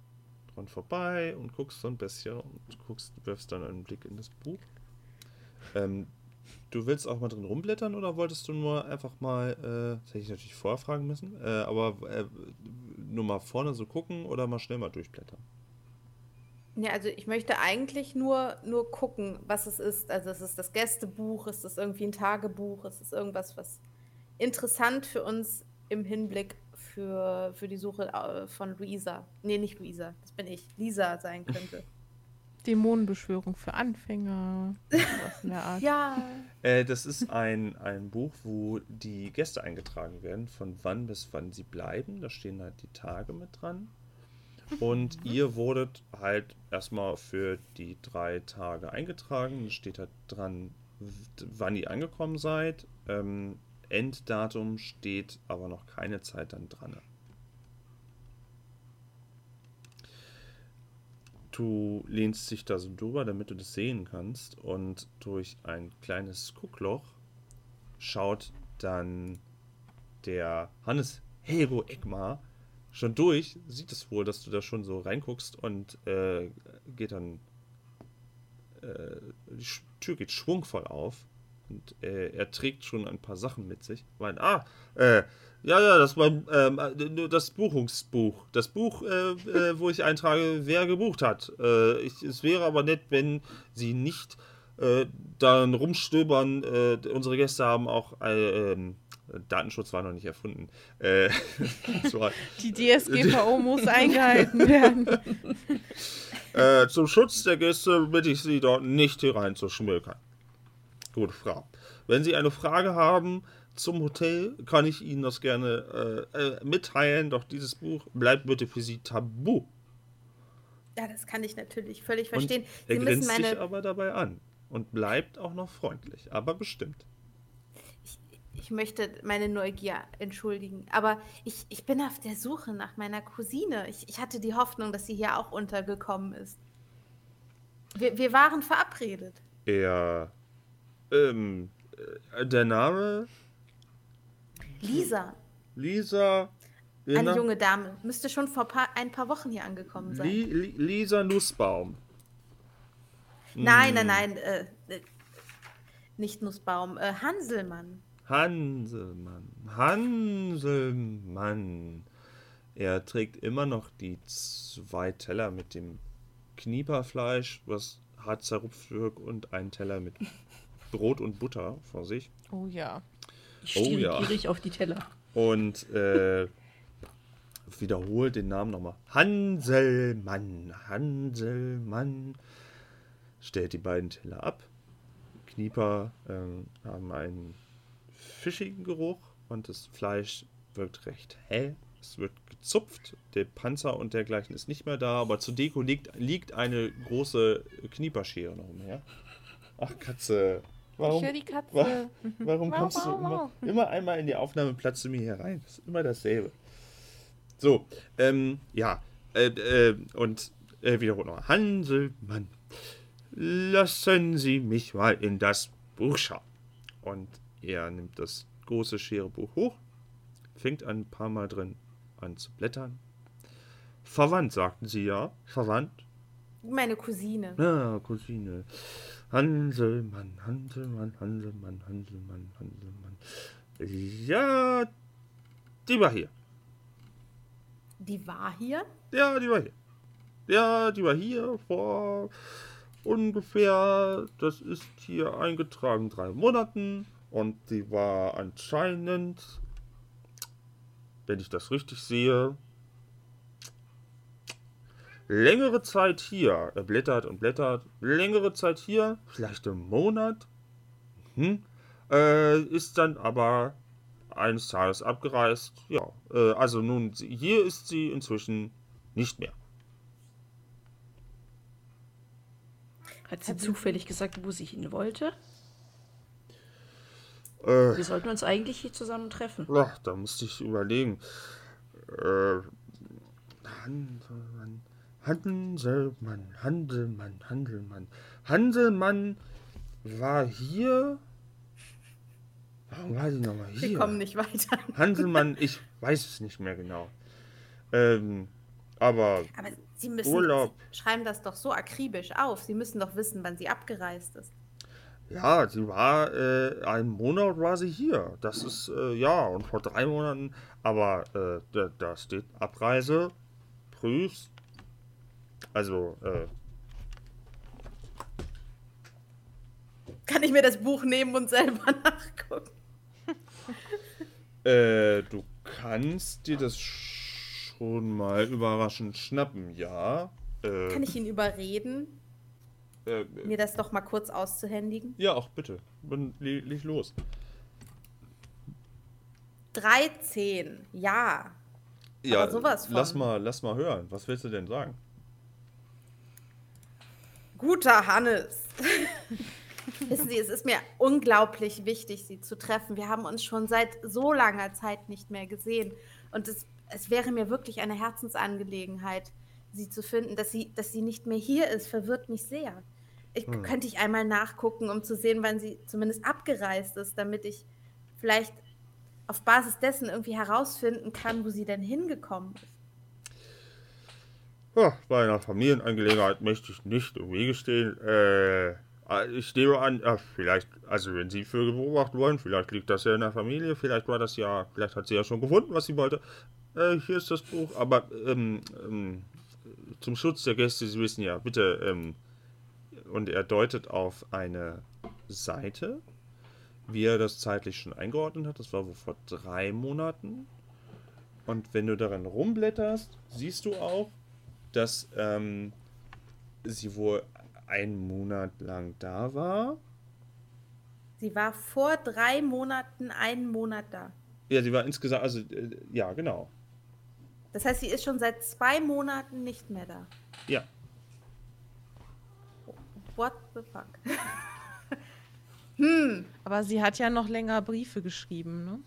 dran vorbei und guckst so ein bisschen und guckst, wirfst dann einen Blick in das Buch. Ähm, du willst auch mal drin rumblättern oder wolltest du nur einfach mal, äh, das hätte ich natürlich vorher fragen müssen, äh, aber äh, nur mal vorne so gucken oder mal schnell mal durchblättern? Ja, also ich möchte eigentlich nur, nur gucken, was es ist. Also ist es das Gästebuch, ist es irgendwie ein Tagebuch, ist es irgendwas, was interessant für uns im Hinblick für für, für die Suche äh, von Luisa. Nee, nicht Luisa, das bin ich. Lisa sein könnte. Dämonenbeschwörung für Anfänger. Sowas in der Art. ja. Äh, das ist ein, ein Buch, wo die Gäste eingetragen werden, von wann bis wann sie bleiben. Da stehen halt die Tage mit dran. Und ihr wurdet halt erstmal für die drei Tage eingetragen. Da steht halt dran, wann ihr angekommen seid. Ähm, Enddatum steht aber noch keine Zeit dann dran. Du lehnst dich da so drüber, damit du das sehen kannst. Und durch ein kleines Guckloch schaut dann der Hannes Hero Egmar schon durch, sieht es wohl, dass du da schon so reinguckst und äh, geht dann. Äh, die Tür geht schwungvoll auf und äh, er trägt schon ein paar Sachen mit sich. Meint, ah, äh, ja, ja, das war ähm, äh, das Buchungsbuch. Das Buch, äh, äh, wo ich eintrage, wer gebucht hat. Äh, ich, es wäre aber nett, wenn Sie nicht äh, dann rumstöbern. Äh, unsere Gäste haben auch äh, ähm, Datenschutz war noch nicht erfunden. Die DSGVO muss eingehalten werden. zum Schutz der Gäste bitte ich Sie dort nicht hier rein zu schmökern. Gute Frau. Wenn Sie eine Frage haben zum Hotel, kann ich Ihnen das gerne äh, äh, mitteilen, doch dieses Buch bleibt bitte für Sie tabu. Ja, das kann ich natürlich völlig Und verstehen. er Sie müssen grinst dich meine. aber dabei an und bleibt auch noch freundlich, aber bestimmt. Ich möchte meine Neugier entschuldigen, aber ich, ich bin auf der Suche nach meiner Cousine. Ich, ich hatte die Hoffnung, dass sie hier auch untergekommen ist. Wir, wir waren verabredet. Er, ähm, äh, der Name Lisa, Lisa, eine junge Dame, müsste schon vor paar, ein paar Wochen hier angekommen sein. Li, Li, Lisa Nussbaum. Nein, nein, nein, äh, äh, nicht Nussbaum, äh, Hanselmann. Hanselmann, Hanselmann. Er trägt immer noch die zwei Teller mit dem Knieperfleisch, was hart zerrupft wird, und einen Teller mit Brot und Butter vor sich. Oh ja. Ich Oh ja. gierig auf die Teller. Und äh, wiederholt den Namen nochmal. Hanselmann, Hanselmann. Stellt die beiden Teller ab. Knieper ähm, haben einen fischigen Geruch und das Fleisch wirkt recht hell. Es wird gezupft. Der Panzer und dergleichen ist nicht mehr da, aber zur Deko liegt, liegt eine große Knieperschere noch umher. Ach, Katze. Warum, Ich höre die Katze. Wa- Warum kommst du mau, immer, mau. immer einmal in die Aufnahme platzt du mir hier rein? Das ist immer dasselbe. So, ähm, ja, äh, äh, und äh, wiederholt noch. Hanselmann, lassen Sie mich mal in das Buch schauen. Und er nimmt das große Scherebuch hoch, fängt ein paar Mal drin an zu blättern. Verwandt, sagten Sie ja. Verwandt? Meine Cousine. Ja, Cousine. Hanselmann, Hanselmann, Hanselmann, Hanselmann, Hanselmann. Ja, die war hier. Die war hier? Ja, die war hier. Ja, die war hier vor ungefähr, das ist hier eingetragen, drei Monaten. Und die war anscheinend, wenn ich das richtig sehe, längere Zeit hier. Er blättert und blättert. Längere Zeit hier, vielleicht einen Monat. Hm. Äh, ist dann aber eines Tages abgereist. Ja, äh, also nun, hier ist sie inzwischen nicht mehr. Hat sie zufällig gesagt, wo sie hin wollte? Äh, Wir sollten uns eigentlich hier zusammen treffen. ach, da musste ich überlegen. Äh, Hanselmann, Hanselmann, Hanselmann, Hanselmann. Hanselmann war hier. Warum war sie nochmal hier? Wir kommen nicht weiter. Hanselmann, ich weiß es nicht mehr genau. Ähm, aber Aber Sie müssen. Urlaub. Sie schreiben das doch so akribisch auf. Sie müssen doch wissen, wann sie abgereist ist. ja, sie war, äh, einen Monat war sie hier. Das ist, äh, ja, und vor drei Monaten, aber äh, da, da steht Abreise, Prüfs. Also, äh, Kann ich mir das Buch nehmen und selber nachgucken? äh, du kannst dir das schon mal überraschend schnappen, ja. Äh, Kann ich ihn überreden, äh, mir das doch mal kurz auszuhändigen? ja, auch bitte. Dann le- leg los. 13, ja. Ja, Aber sowas von. lass mal, lass mal hören. Was willst du denn sagen? Guter Hannes. Wissen Sie, es ist mir unglaublich wichtig, Sie zu treffen. Wir haben uns schon seit so langer Zeit nicht mehr gesehen. Und es, es wäre mir wirklich eine Herzensangelegenheit, Sie zu finden. Dass sie, dass sie nicht mehr hier ist, verwirrt mich sehr. Ich, Hm. Könnte ich einmal nachgucken, um zu sehen, wann sie zumindest abgereist ist, damit ich vielleicht auf Basis dessen irgendwie herausfinden kann, wo sie denn hingekommen ist. Ja, bei einer Familienangelegenheit möchte ich nicht im Wege stehen. Äh, ich nehme an, ja, vielleicht, also wenn Sie Vögel beobachten wollen, vielleicht liegt das ja in der Familie, vielleicht war das ja, vielleicht hat sie ja schon gefunden, was sie wollte. Äh, hier ist das Buch, aber ähm, ähm, zum Schutz der Gäste, Sie wissen ja, bitte, ähm, und er deutet auf eine Seite, wie er das zeitlich schon eingeordnet hat, das war wohl vor drei Monaten. Und wenn du daran rumblätterst, siehst du auch, dass ähm, sie wohl einen Monat lang da war. Sie war vor drei Monaten einen Monat da. Ja, sie war insgesamt, also äh, ja, genau. Das heißt, sie ist schon seit zwei Monaten nicht mehr da. Ja. What the fuck? Aber sie hat ja noch länger Briefe geschrieben, ne?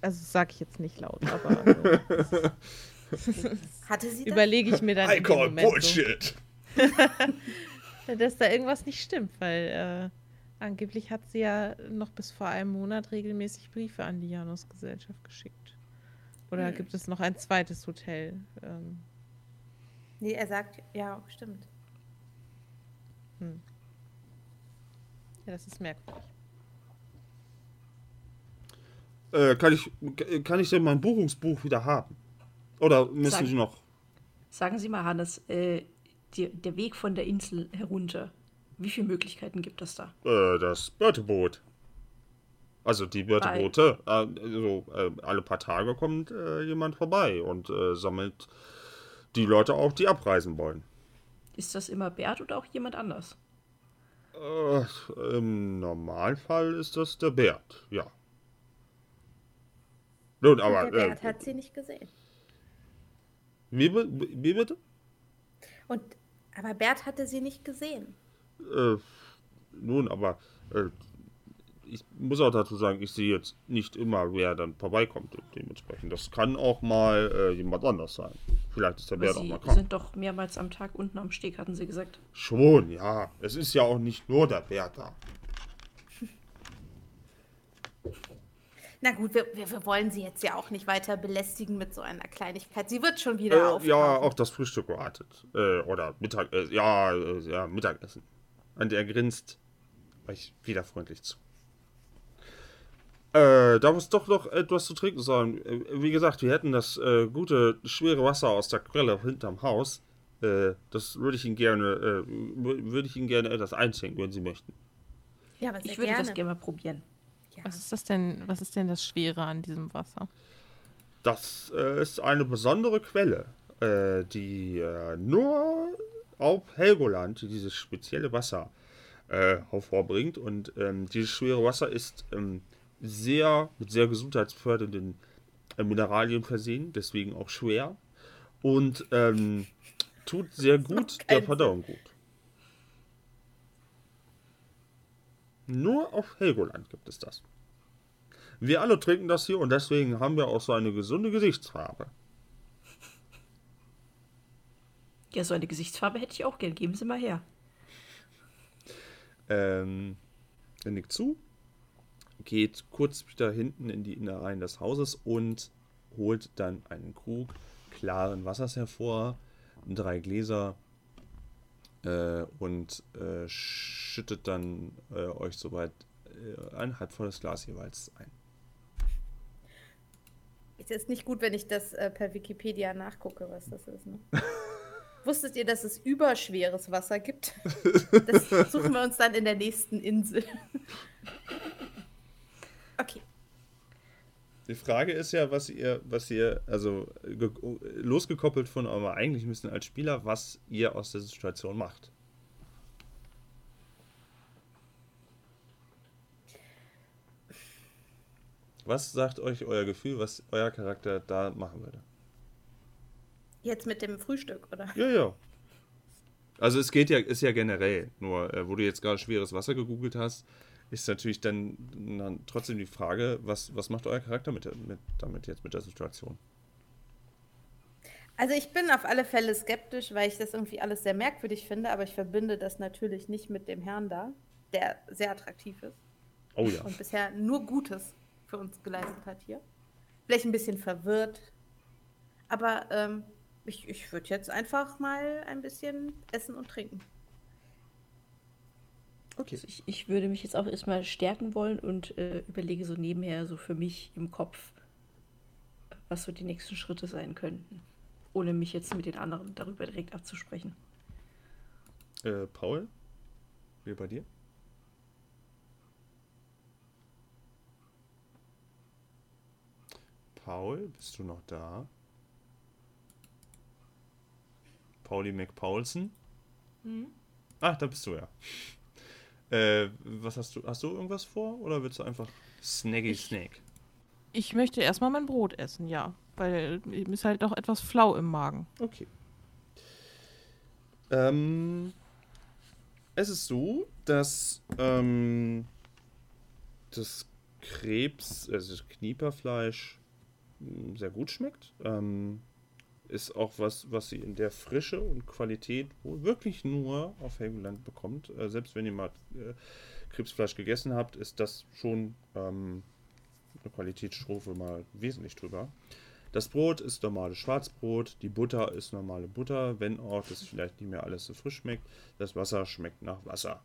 Also sag ich jetzt nicht laut, aber äh, Hatte sie das? überlege ich mir dann in dem Moment so, dass da irgendwas nicht stimmt, weil äh, angeblich hat sie ja noch bis vor einem Monat regelmäßig Briefe an die Janus-Gesellschaft geschickt. Oder gibt es noch ein zweites Hotel? Ähm, Nee, er sagt, ja, stimmt. ja, das ist merkwürdig. Äh, kann ich, kann ich denn mein Buchungsbuch wieder haben? Oder müssen Sag- Sie noch? Sagen Sie mal, Hannes, äh, die, der Weg von der Insel herunter, wie viele Möglichkeiten gibt es da? Äh, das Börteboot. Also die Börteboote. Äh, also, äh, alle paar Tage kommt jemand vorbei und sammelt die Leute auch, die abreisen wollen. Ist das immer Bert oder auch jemand anders? Äh, Im Normalfall ist das der Bert, ja. Nun, aber. der Bert äh, hat sie nicht gesehen. wie, wie bitte? Und, aber Bert hatte sie nicht gesehen. Äh, nun, aber. Äh, ich muss auch dazu sagen, ich sehe jetzt nicht immer, wer dann vorbeikommt. Dementsprechend. Das kann auch mal äh, jemand anders sein. Vielleicht ist der Bert auch Sie mal krank. sind doch mehrmals am Tag unten am Steg, hatten Sie gesagt. Schon, ja. Es ist ja auch nicht nur der Bert da. Na gut, wir, wir, wollen sie jetzt ja auch nicht weiter belästigen mit so einer Kleinigkeit. Sie wird schon wieder Äh, auftauchen. ja, auch das Frühstück wartet. Äh, oder Mittag, äh, ja, äh, ja, Mittagessen. Und er grinst euch wieder freundlich zu. Äh, da muss doch noch etwas zu trinken sein. Äh, wie gesagt, wir hätten das äh, gute, schwere Wasser aus der Quelle hinterm Haus. Äh, das würde ich Ihnen gerne, äh, wür- würde ich Ihnen gerne etwas einschenken, wenn Sie möchten. Ja, aber sehr Ich würde gerne. das gerne mal probieren. Ja. Was ist das denn, was ist denn das Schwere an diesem Wasser? Das äh, ist eine besondere Quelle, äh, die äh, nur auf Helgoland dieses spezielle Wasser äh, hervorbringt. Und ähm, dieses schwere Wasser ist ähm, sehr mit sehr gesundheitsfördernden äh, Mineralien versehen, deswegen auch schwer. Und ähm, tut sehr gut der keinen Verdauung gut. Nur auf Helgoland gibt es das. Wir alle trinken das hier und deswegen haben wir auch so eine gesunde Gesichtsfarbe. Ja, so eine Gesichtsfarbe hätte ich auch gern. Geben Sie mal her. Ähm, er nickt zu, geht kurz wieder hinten in die Innereien des Hauses und holt dann einen Krug klaren Wassers hervor, drei Gläser äh, und äh, schüttet dann äh, euch soweit äh, ein halb volles Glas jeweils ein. Es ist nicht gut, wenn ich das äh, per Wikipedia nachgucke, was das ist. Ne? Wusstet ihr, dass es überschweres Wasser gibt? Das suchen wir uns dann in der nächsten Insel. Okay. Die Frage ist ja, was ihr, was ihr, also losgekoppelt von eurem eigentlichen Wissen als Spieler, was ihr aus der Situation macht. Was sagt euch euer Gefühl, was euer Charakter da machen würde? Jetzt mit dem Frühstück, oder? Ja, ja. Also es geht ja, ist ja generell, nur äh, wo du jetzt gerade schweres Wasser gegoogelt hast, ist natürlich dann, dann trotzdem die Frage, was, was macht euer Charakter mit, mit, damit jetzt mit der Situation? Also ich bin auf alle Fälle skeptisch, weil ich das irgendwie alles sehr merkwürdig finde, aber ich verbinde das natürlich nicht mit dem Herrn da, der sehr attraktiv ist. Oh ja. Und bisher nur Gutes für uns geleistet hat hier. Vielleicht ein bisschen verwirrt, aber ähm, ich, ich würde jetzt einfach mal ein bisschen essen und trinken. Okay. Also ich, ich würde mich jetzt auch erstmal stärken wollen und äh, überlege so nebenher so für mich im Kopf, was so die nächsten Schritte sein könnten. Ohne mich jetzt mit den anderen darüber direkt abzusprechen. Äh, Paul? Wie bei dir? Paul, bist du noch da? Pauli McPaulsen? Mhm. Ach, da bist du ja. Äh, was hast du? Hast du irgendwas vor oder willst du einfach Snaggy ich, Snake? Ich möchte erstmal mein Brot essen, ja. Weil mir ist halt noch etwas flau im Magen. Okay. Ähm, es ist so, dass ähm, das Krebs, also das Knieperfleisch hm, sehr gut schmeckt. Ähm, ist auch was, was sie in der Frische und Qualität wohl wirklich nur auf Helgoland bekommt. Äh, selbst wenn ihr mal äh, Krebsfleisch gegessen habt, ist das schon ähm, eine Qualitätsstufe mal wesentlich drüber. Das Brot ist normales Schwarzbrot, die Butter ist normale Butter, wenn auch das vielleicht nicht mehr alles so frisch schmeckt. Das Wasser schmeckt nach Wasser.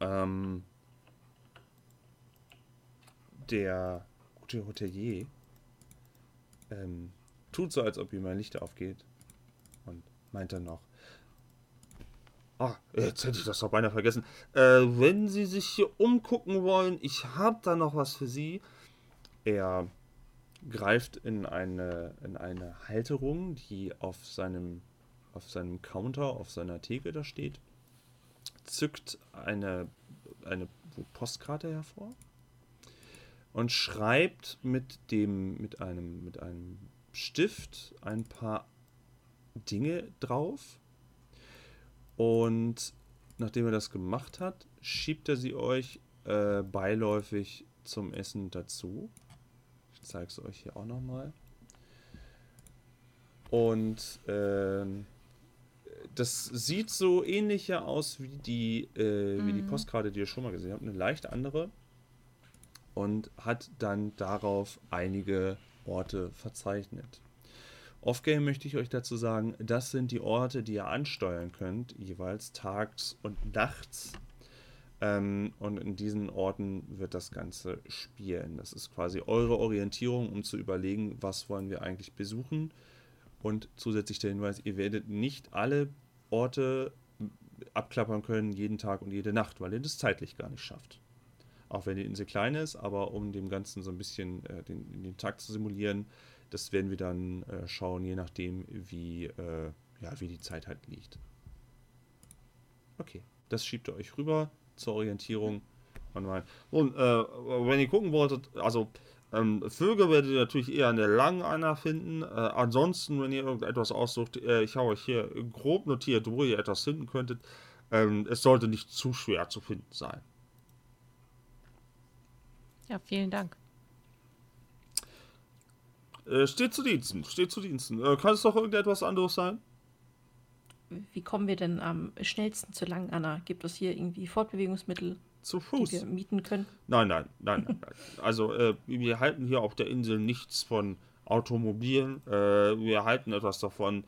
Ähm, der gute Hotelier ähm, tut so, als ob ihm ein Licht aufgeht. Und meint dann noch. Ah, jetzt hätte ich das doch beinahe vergessen. Äh, wenn Sie sich hier umgucken wollen, ich habe da noch was für Sie. Er greift in eine, in eine Halterung, die auf seinem, auf seinem Counter, auf seiner Theke da steht, zückt eine, eine Postkarte hervor und schreibt mit dem, mit einem, mit einem Stift ein paar Dinge drauf. Und nachdem er das gemacht hat, schiebt er sie euch äh, beiläufig zum Essen dazu. Ich zeige es euch hier auch nochmal. Und äh, das sieht so ähnlicher aus wie die, äh, mhm. wie die mhm. Postkarte, die ihr schon mal gesehen habt. Eine leicht andere. Und hat dann darauf einige Orte verzeichnet. Off-Game möchte ich euch dazu sagen, das sind die Orte, die ihr ansteuern könnt, jeweils tags und nachts. Ähm, und in diesen Orten wird das Ganze spielen. Das ist quasi eure Orientierung, um zu überlegen, was wollen wir eigentlich besuchen. Und zusätzlich der Hinweis, ihr werdet nicht alle Orte abklappern können, jeden Tag und jede Nacht, weil ihr das zeitlich gar nicht schafft. Auch wenn die Insel klein ist, aber um dem Ganzen so ein bisschen äh, den, den Tag zu simulieren, das werden wir dann äh, schauen, je nachdem, wie, äh, ja, wie die Zeit halt liegt. Okay, das schiebt ihr euch rüber zur Orientierung. Und äh, wenn ihr gucken wolltet, also ähm, Vögel werdet ihr natürlich eher in der langen einer finden. Äh, ansonsten, wenn ihr irgendetwas aussucht, äh, ich habe euch hier grob notiert, wo ihr etwas finden könntet. Ähm, es sollte nicht zu schwer zu finden sein. Ja, vielen Dank. Äh, steht zu Diensten, steht zu Diensten. Äh, kann es doch irgendetwas anderes sein? Wie kommen wir denn am schnellsten zu Lang, Anna? Gibt es hier irgendwie Fortbewegungsmittel, zu Fuß. die wir mieten können? Nein, nein, nein, nein. nein. Also äh, wir halten hier auf der Insel nichts von Automobilen. Äh, wir halten etwas davon,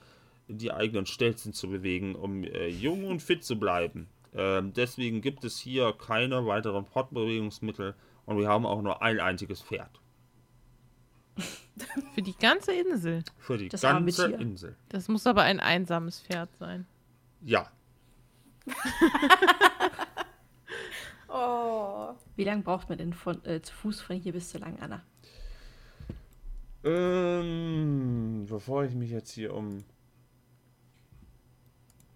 die eigenen Stelzen zu bewegen, um äh, jung und fit zu bleiben. Ähm, deswegen gibt es hier keine weiteren Fortbewegungsmittel und wir haben auch nur ein einziges Pferd. Für die ganze Insel. Für die das ganze Insel. Das muss aber ein einsames Pferd sein. Ja. oh. Wie lange braucht man denn von, äh, zu Fuß von hier bis zu Lang, Anna? Ähm, bevor ich mich jetzt hier um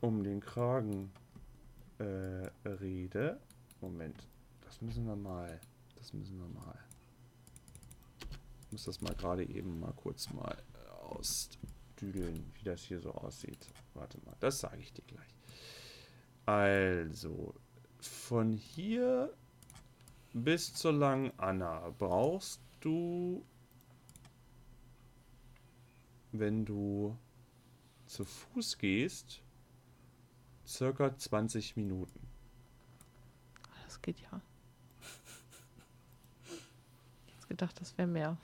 um den Kragen äh, rede. Moment, das müssen wir mal. Das müssen wir mal. Ich muss das mal gerade eben mal kurz mal ausdüdeln, wie das hier so aussieht. Warte mal, das sage ich dir gleich. Also, von hier bis zur Langen Anna brauchst du, wenn du zu Fuß gehst, circa 20 Minuten. Das geht ja. Jetzt gedacht, das wäre mehr.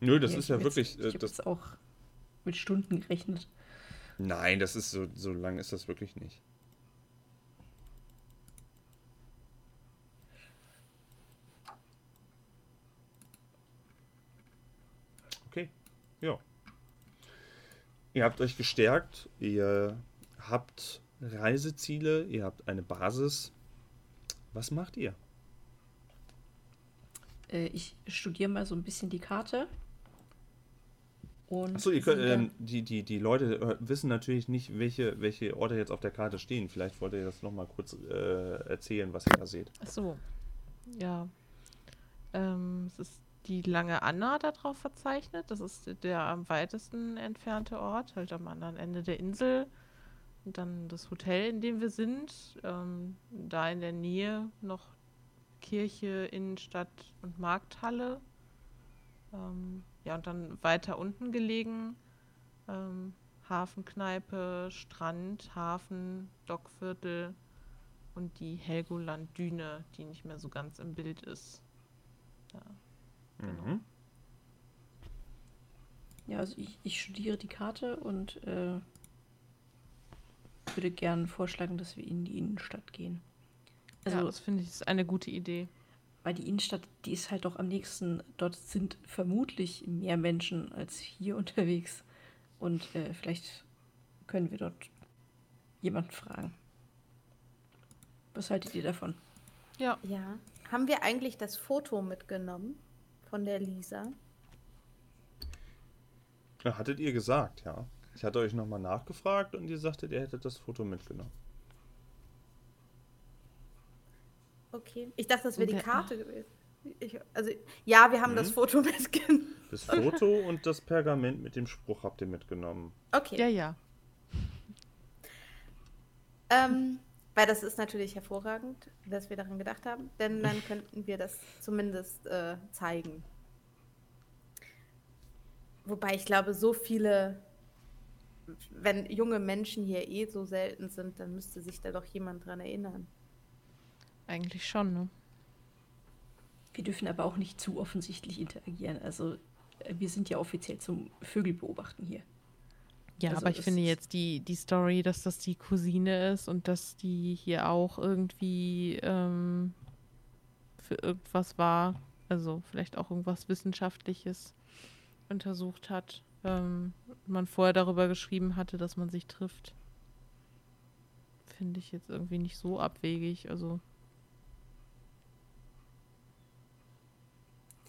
Nö, das Ja, ist ja hab wirklich. Jetzt, äh, ich habe das, jetzt auch mit Stunden gerechnet. nein, das ist so, so lang ist das wirklich nicht. Okay, ja. Ihr habt euch gestärkt, ihr habt Reiseziele, ihr habt eine Basis. Was macht ihr? Äh, ich studiere mal so ein bisschen die Karte. Und Achso, ihr könnt, ähm, die, die, die Leute äh, wissen natürlich nicht, welche, welche Orte jetzt auf der Karte stehen. Vielleicht wollt ihr das nochmal kurz äh, erzählen, was ihr da seht. Ach so. Ja. Ähm, es ist die Lange Anna da drauf verzeichnet. Das ist der am weitesten entfernte Ort, halt am anderen Ende der Insel. Und dann das Hotel, in dem wir sind. Ähm, da in der Nähe noch Kirche, Innenstadt und Markthalle. Ähm, ja, und dann weiter unten gelegen. Ähm, Hafenkneipe, Strand, Hafen, Dockviertel und die Helgoland-Düne, die nicht mehr so ganz im Bild ist. Ja, genau. Mhm. Ja, also ich, ich studiere die Karte und äh, würde gern vorschlagen, dass wir in die Innenstadt gehen. Also, ja, das finde ich ist eine gute Idee. weil die Innenstadt, die ist halt doch am nächsten. Dort sind vermutlich mehr Menschen als hier unterwegs. Und äh, vielleicht können wir dort jemanden fragen. Was haltet ihr davon? Ja, Ja. Haben wir eigentlich das Foto mitgenommen von der Lisa? Ja, hattet ihr gesagt, ja. Ich hatte euch nochmal nachgefragt und ihr sagtet, ihr hättet das Foto mitgenommen. Okay. Ich dachte, das wäre die Karte gewesen. Ich, also, ja, wir haben das Mhm. Foto mitgenommen. Das Foto und das Pergament mit dem Spruch habt ihr mitgenommen. Okay. ja, ja. Ähm, weil das ist natürlich hervorragend, dass wir daran gedacht haben, denn dann könnten wir das zumindest äh, zeigen. Wobei ich glaube, so viele, wenn junge Menschen hier eh so selten sind, dann müsste sich da doch jemand dran erinnern. Eigentlich schon, ne? Wir dürfen aber auch nicht zu offensichtlich interagieren. Also, äh, wir sind ja offiziell zum Vögelbeobachten hier. Ja, Also aber ich finde jetzt die, die Story, dass das die Cousine ist und dass die hier auch irgendwie ähm, für irgendwas war, also vielleicht auch irgendwas Wissenschaftliches untersucht hat, ähm, man vorher darüber geschrieben hatte, dass man sich trifft. Finde ich jetzt irgendwie nicht so abwegig. Also,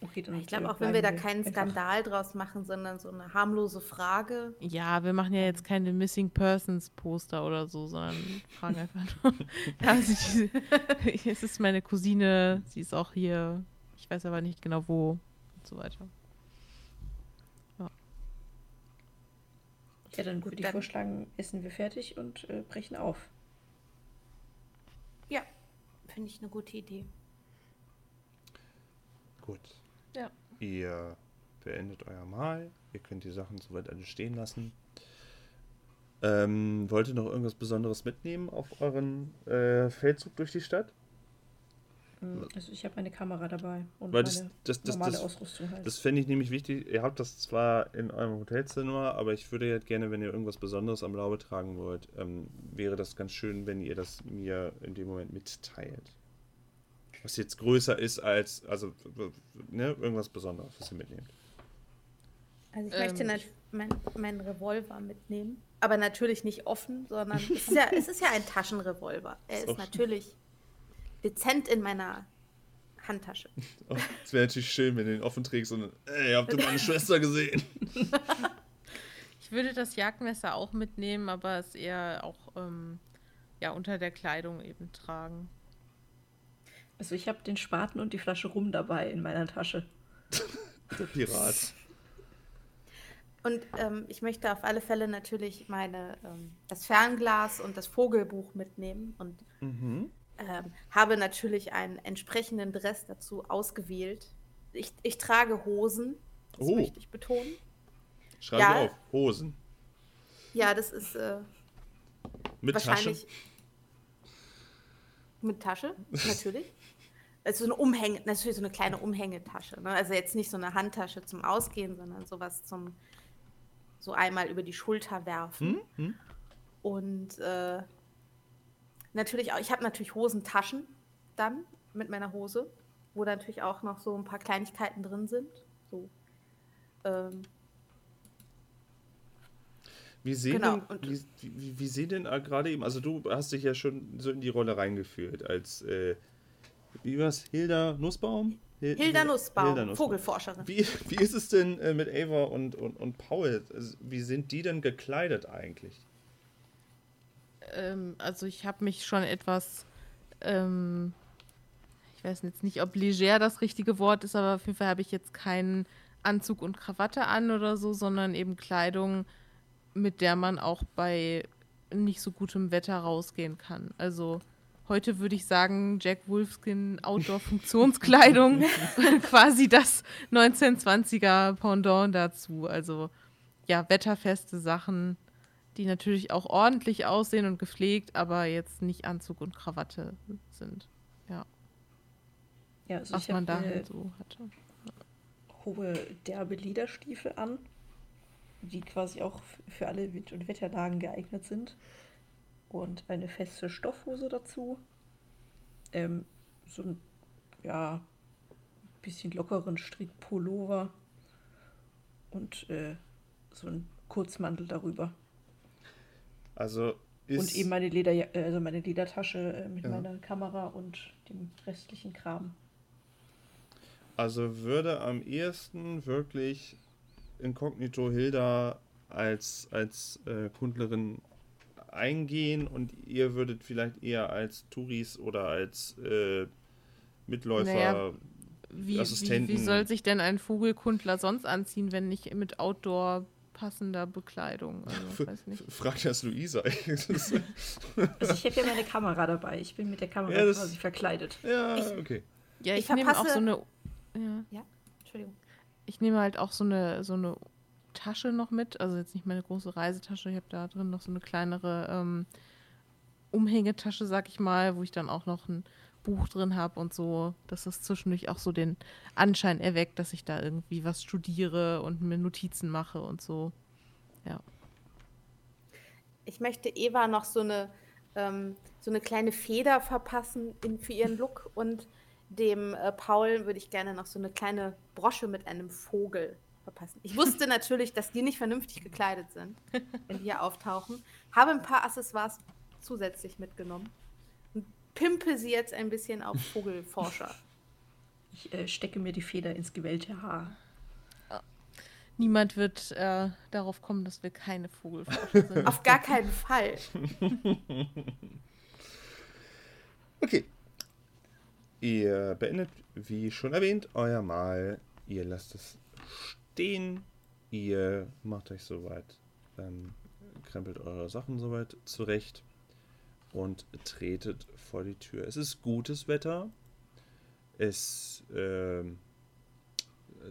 Okay, dann Ich glaube, auch wenn wir da keinen einfach- Skandal draus machen, sondern so eine harmlose Frage. ja, wir machen ja jetzt keine Missing Persons Poster oder so, sondern fragen einfach nur. ja, sie, diese, es ist meine Cousine, sie ist auch hier. Ich weiß aber nicht genau wo und so weiter. Ja, dann Gut, würde ich dann- vorschlagen, essen wir fertig und äh, brechen auf. Ja, finde ich eine gute Idee. Gut. Ja. Ihr beendet euer Mahl. Ihr könnt die Sachen soweit alle stehen lassen. Ähm, wollt ihr noch irgendwas Besonderes mitnehmen auf euren äh, Feldzug durch die Stadt? Mm, Also ich habe eine Kamera dabei und Weil das- das- das- normale das- Ausrüstung halt. Das fände ich nämlich wichtig. Ihr habt das zwar in eurem Hotelzimmer, aber ich würde jetzt gerne, wenn ihr irgendwas Besonderes am Laube tragen wollt, ähm, wäre das ganz schön, wenn ihr das mir in dem Moment mitteilt. Was jetzt größer ist als, also, ne, irgendwas Besonderes, was ihr mitnehmt. Also ich Ähm, möchte nat- mein, meinen Revolver mitnehmen. Aber natürlich nicht offen, sondern es ist ja, es ist ja ein Taschenrevolver. Er Ist ist natürlich dezent in meiner Handtasche. Oh, Es wäre natürlich schön, wenn du den offen trägst und ey, habt ihr meine Schwester gesehen? Ich würde das Jagdmesser auch mitnehmen, aber es eher auch ähm, ja, unter der Kleidung eben tragen. Also ich habe den Spaten und die Flasche Rum dabei in meiner Tasche. Der Pirat. Und ähm, ich möchte auf alle Fälle natürlich meine, ähm, das Fernglas und das Vogelbuch mitnehmen und Mhm. ähm, habe natürlich einen entsprechenden Dress dazu ausgewählt. Ich, ich trage Hosen, das Oh. möchte ich betonen. Schreib Ja. auf. Hosen. Ja, das ist äh, Mit wahrscheinlich Tasche. mit Tasche, natürlich. Also so eine Umhänge, natürlich so eine kleine Umhängetasche. Ne? Also jetzt nicht so eine Handtasche zum Ausgehen, sondern sowas zum so einmal über die Schulter werfen. Hm? Hm? Und äh, natürlich auch, ich habe natürlich Hosentaschen dann mit meiner Hose, wo da natürlich auch noch so ein paar Kleinigkeiten drin sind. So. Ähm, Wie sehen Genau, denn, wie, wie, wie sehen denn äh, gerade eben, also du hast dich ja schon so in die Rolle reingeführt als, äh, wie war's, Hilda Nussbaum? Hil- Hilda Nussbaum, Hilda Nussbaum. Vogelforscherin. Wie, wie ist es denn äh, mit Ava und, und, und Paul? Also, wie sind die denn gekleidet eigentlich? Ähm, also ich habe mich schon etwas, ähm, ich weiß jetzt nicht, ob leger das richtige Wort ist, aber auf jeden Fall habe ich jetzt keinen Anzug und Krawatte an oder so, sondern eben Kleidung, mit der man auch bei nicht so gutem Wetter rausgehen kann. Also heute würde ich sagen, Jack Wolfskin Outdoor-Funktionskleidung, quasi das 1920er Pendant dazu. Also ja, wetterfeste Sachen, die natürlich auch ordentlich aussehen und gepflegt, aber jetzt nicht Anzug und Krawatte sind. Ja, Ja, also was ich man da halt so hatte. hohe, derbe Lederstiefel an, die quasi auch für alle Wind- und Wetterlagen geeignet sind. Und eine feste Stoffhose dazu. Ähm, so ein, ja, bisschen lockeren Strickpullover. Und äh, so ein Kurzmantel darüber. Also ist, und eben meine, Leder, also meine Ledertasche äh, mit Ja. meiner Kamera und dem restlichen Kram. also würde am ehesten wirklich Inkognito Hilda als, als äh, Kundlerin eingehen und ihr würdet vielleicht eher als Touris oder als äh, Mitläufer Naja, Wie, wie, Assistenten. wie soll sich denn ein Vogelkundler sonst anziehen, wenn nicht mit Outdoor passender Bekleidung? Also, weiß nicht. Fragt das Luisa. Also ich habe ja meine Kamera dabei. Ich bin mit der Kamera Ja, das- quasi verkleidet. ja, Ich- okay. Ja, Ich ich, nehme auch so eine. Ja, Entschuldigung. ich nehme halt auch so eine, so eine Tasche noch mit. Also jetzt nicht meine große Reisetasche. Ich habe da drin noch so eine kleinere ähm, Umhängetasche, sag ich mal, wo ich dann auch noch ein Buch drin habe und so, dass das zwischendurch auch so den Anschein erweckt, dass ich da irgendwie was studiere und mir Notizen mache und so. Ja. Ich möchte Eva noch so eine, ähm, so eine kleine Feder verpassen in, für ihren Look und dem äh, Paul würde ich gerne noch so eine kleine Brosche mit einem Vogel verpassen. Ich wusste natürlich, dass die nicht vernünftig gekleidet sind, wenn die hier auftauchen. Habe ein paar Accessoires zusätzlich mitgenommen und pimpe sie jetzt ein bisschen auf Vogelforscher. Ich äh, stecke mir die Feder ins gewellte Haar. Niemand wird äh, darauf kommen, dass wir keine Vogelforscher sind. Auf gar keinen Fall. Okay. Ihr beendet, wie schon erwähnt, euer Mal. Ihr lasst es stehen. Ihr macht euch soweit, ähm, krempelt eure Sachen soweit zurecht und tretet vor die Tür. Es ist gutes Wetter. Es ähm,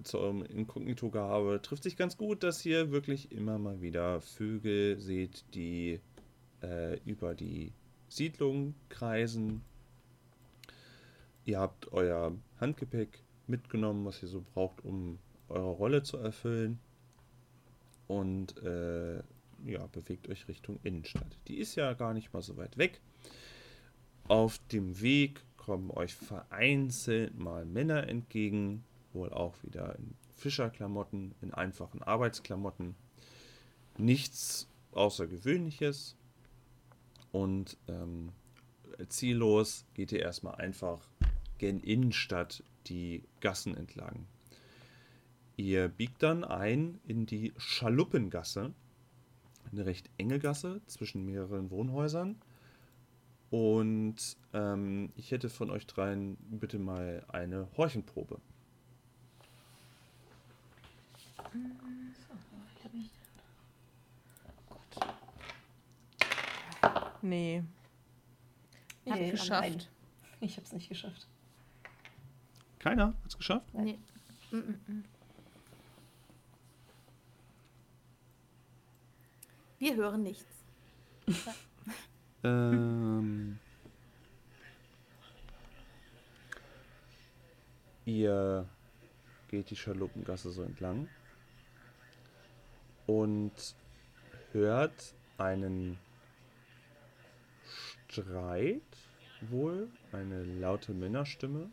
zu eurem Inkognito-Gehabe trifft sich ganz gut, dass ihr wirklich immer mal wieder Vögel seht, die äh, über die Siedlung kreisen. Ihr habt euer Handgepäck mitgenommen, was ihr so braucht, um eure Rolle zu erfüllen. Und äh, ja, bewegt euch Richtung Innenstadt. Die ist ja gar nicht mal so weit weg. Auf dem Weg kommen euch vereinzelt mal Männer entgegen, wohl auch wieder in Fischerklamotten, in einfachen Arbeitsklamotten. Nichts Außergewöhnliches. Und ähm, ziellos geht ihr erstmal einfach gen Innenstadt die Gassen entlang. Ihr biegt dann ein in die Schaluppengasse, eine recht enge Gasse zwischen mehreren Wohnhäusern. Und ähm, ich hätte von euch dreien bitte mal eine Horchenprobe. Nee. Nee, Hab geschafft. Ich hab's nicht geschafft. Keiner hat es geschafft? Nee. Mm, mm, mm. Wir hören nichts. Ähm, ihr geht die Schaluppengasse so entlang und hört einen Streit, wohl eine laute Männerstimme,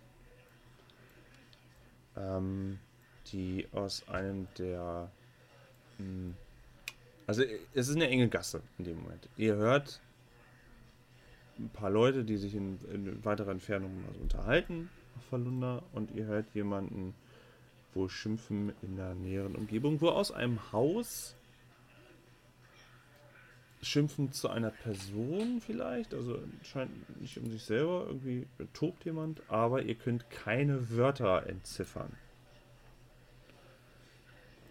ähm, die aus einem der mh, also es ist eine enge Gasse in dem Moment. Ihr hört ein paar Leute, die sich in, in weiterer Entfernung mal so unterhalten auf Verlunder und ihr hört jemanden wohl schimpfen in der näheren Umgebung, wo aus einem Haus schimpfen zu einer Person vielleicht, also scheint nicht um sich selber, irgendwie tobt jemand, aber ihr könnt keine Wörter entziffern.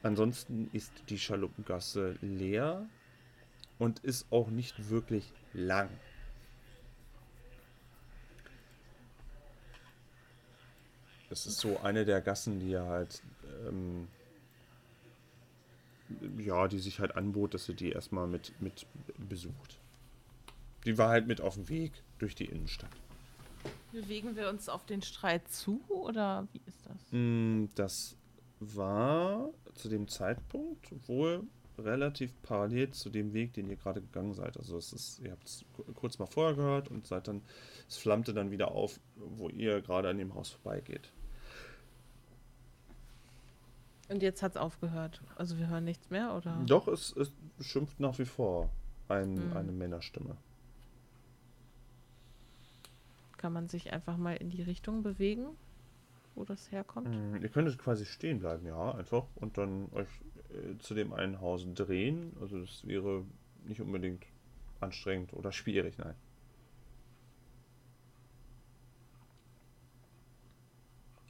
Ansonsten ist die Schaluppengasse leer und ist auch nicht wirklich lang. Es ist so eine der Gassen, die ja halt, ähm, ja, die sich halt anbot, dass sie die erstmal mit, mit besucht. Die war halt mit auf dem Weg durch die Innenstadt. Bewegen wir uns auf den Streit zu oder wie ist das? Mm, Das war zu dem Zeitpunkt wohl relativ parallel zu dem Weg, den ihr gerade gegangen seid. Also es ist, ihr habt es kurz mal vorher gehört und seid dann, es flammte dann wieder auf, wo ihr gerade an dem Haus vorbeigeht. Und jetzt hat es aufgehört. Also wir hören nichts mehr oder? Doch, es, es schimpft nach wie vor ein, Mhm. eine Männerstimme. Kann man sich einfach mal in die Richtung bewegen, wo das herkommt? Mm, Ihr könntet quasi stehen bleiben, ja, einfach und dann euch äh, zu dem einen Haus drehen. Also das wäre nicht unbedingt anstrengend oder schwierig, nein.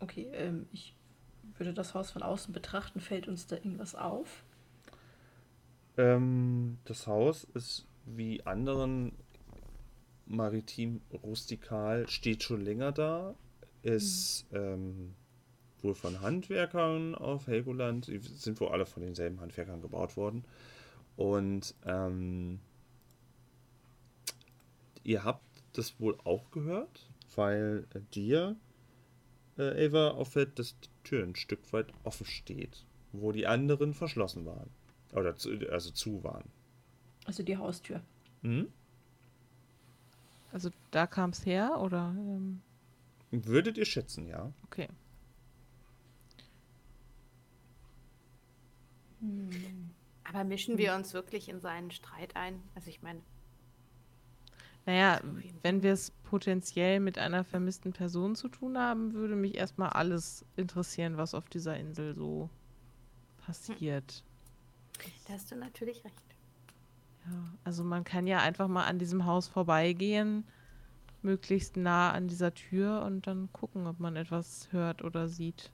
Okay, ähm, ich würde das Haus von außen betrachten. Fällt uns da irgendwas auf? Ähm, das Haus ist wie anderen maritim rustikal, steht schon länger da. Ist ähm, wohl von Handwerkern auf Helgoland, die sind wohl alle von denselben Handwerkern gebaut worden. Und ähm, ihr habt das wohl auch gehört, weil dir, äh, Ava, auffällt, dass die Tür ein Stück weit offen steht, wo die anderen verschlossen waren. Oder zu, also zu waren. Also die Haustür. Mhm. Also da kam es her oder? Ähm, Würdet ihr schätzen, ja? okay. Aber mischen wir uns wirklich in seinen Streit ein? Also ich meine, Naja, wenn wir es potenziell mit einer vermissten Person zu tun haben, würde mich erstmal alles interessieren, was auf dieser Insel so passiert. da hast du natürlich recht. Ja, also man kann ja einfach mal an diesem Haus vorbeigehen, möglichst nah an dieser Tür und dann gucken, ob man etwas hört oder sieht.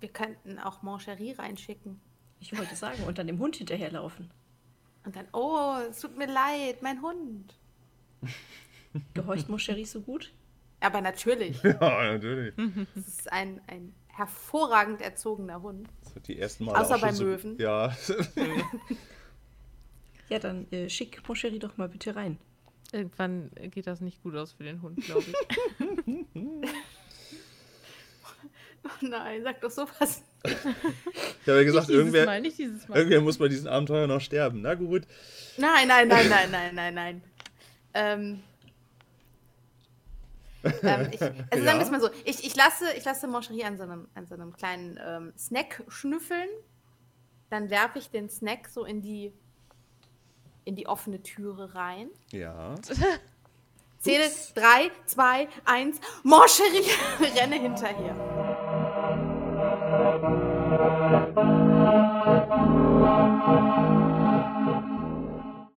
Wir könnten auch Moncherie reinschicken. Ich wollte sagen, und dann dem Hund hinterherlaufen. Und dann, oh, es tut mir leid, mein Hund. Gehorcht Moscherie so gut? Aber natürlich, Ja, natürlich. es ist ein, ein hervorragend erzogener Hund. Das hat die ersten Mal Außer bei so, Möwen. Ja. Ja, dann äh, schick Moscherie doch mal bitte rein. Irgendwann geht das nicht gut aus für den Hund, glaube ich. Oh nein, sag doch sowas. Ich habe ja gesagt, irgendwer, Mal, nicht dieses Mal. irgendwer muss bei diesem Abenteuer noch sterben. Na gut. Nein, nein, nein, nein, nein, nein, nein. Ähm, ähm, ich, also sagen wir es mal so, ich, ich lasse, ich lasse Moncherie an so einem, an so einem kleinen ähm, Snack schnüffeln. Dann werfe ich den Snack so in die, in die offene Türe rein. Ja. zähle 3, 2, 1. Morcherie, renne hinterher.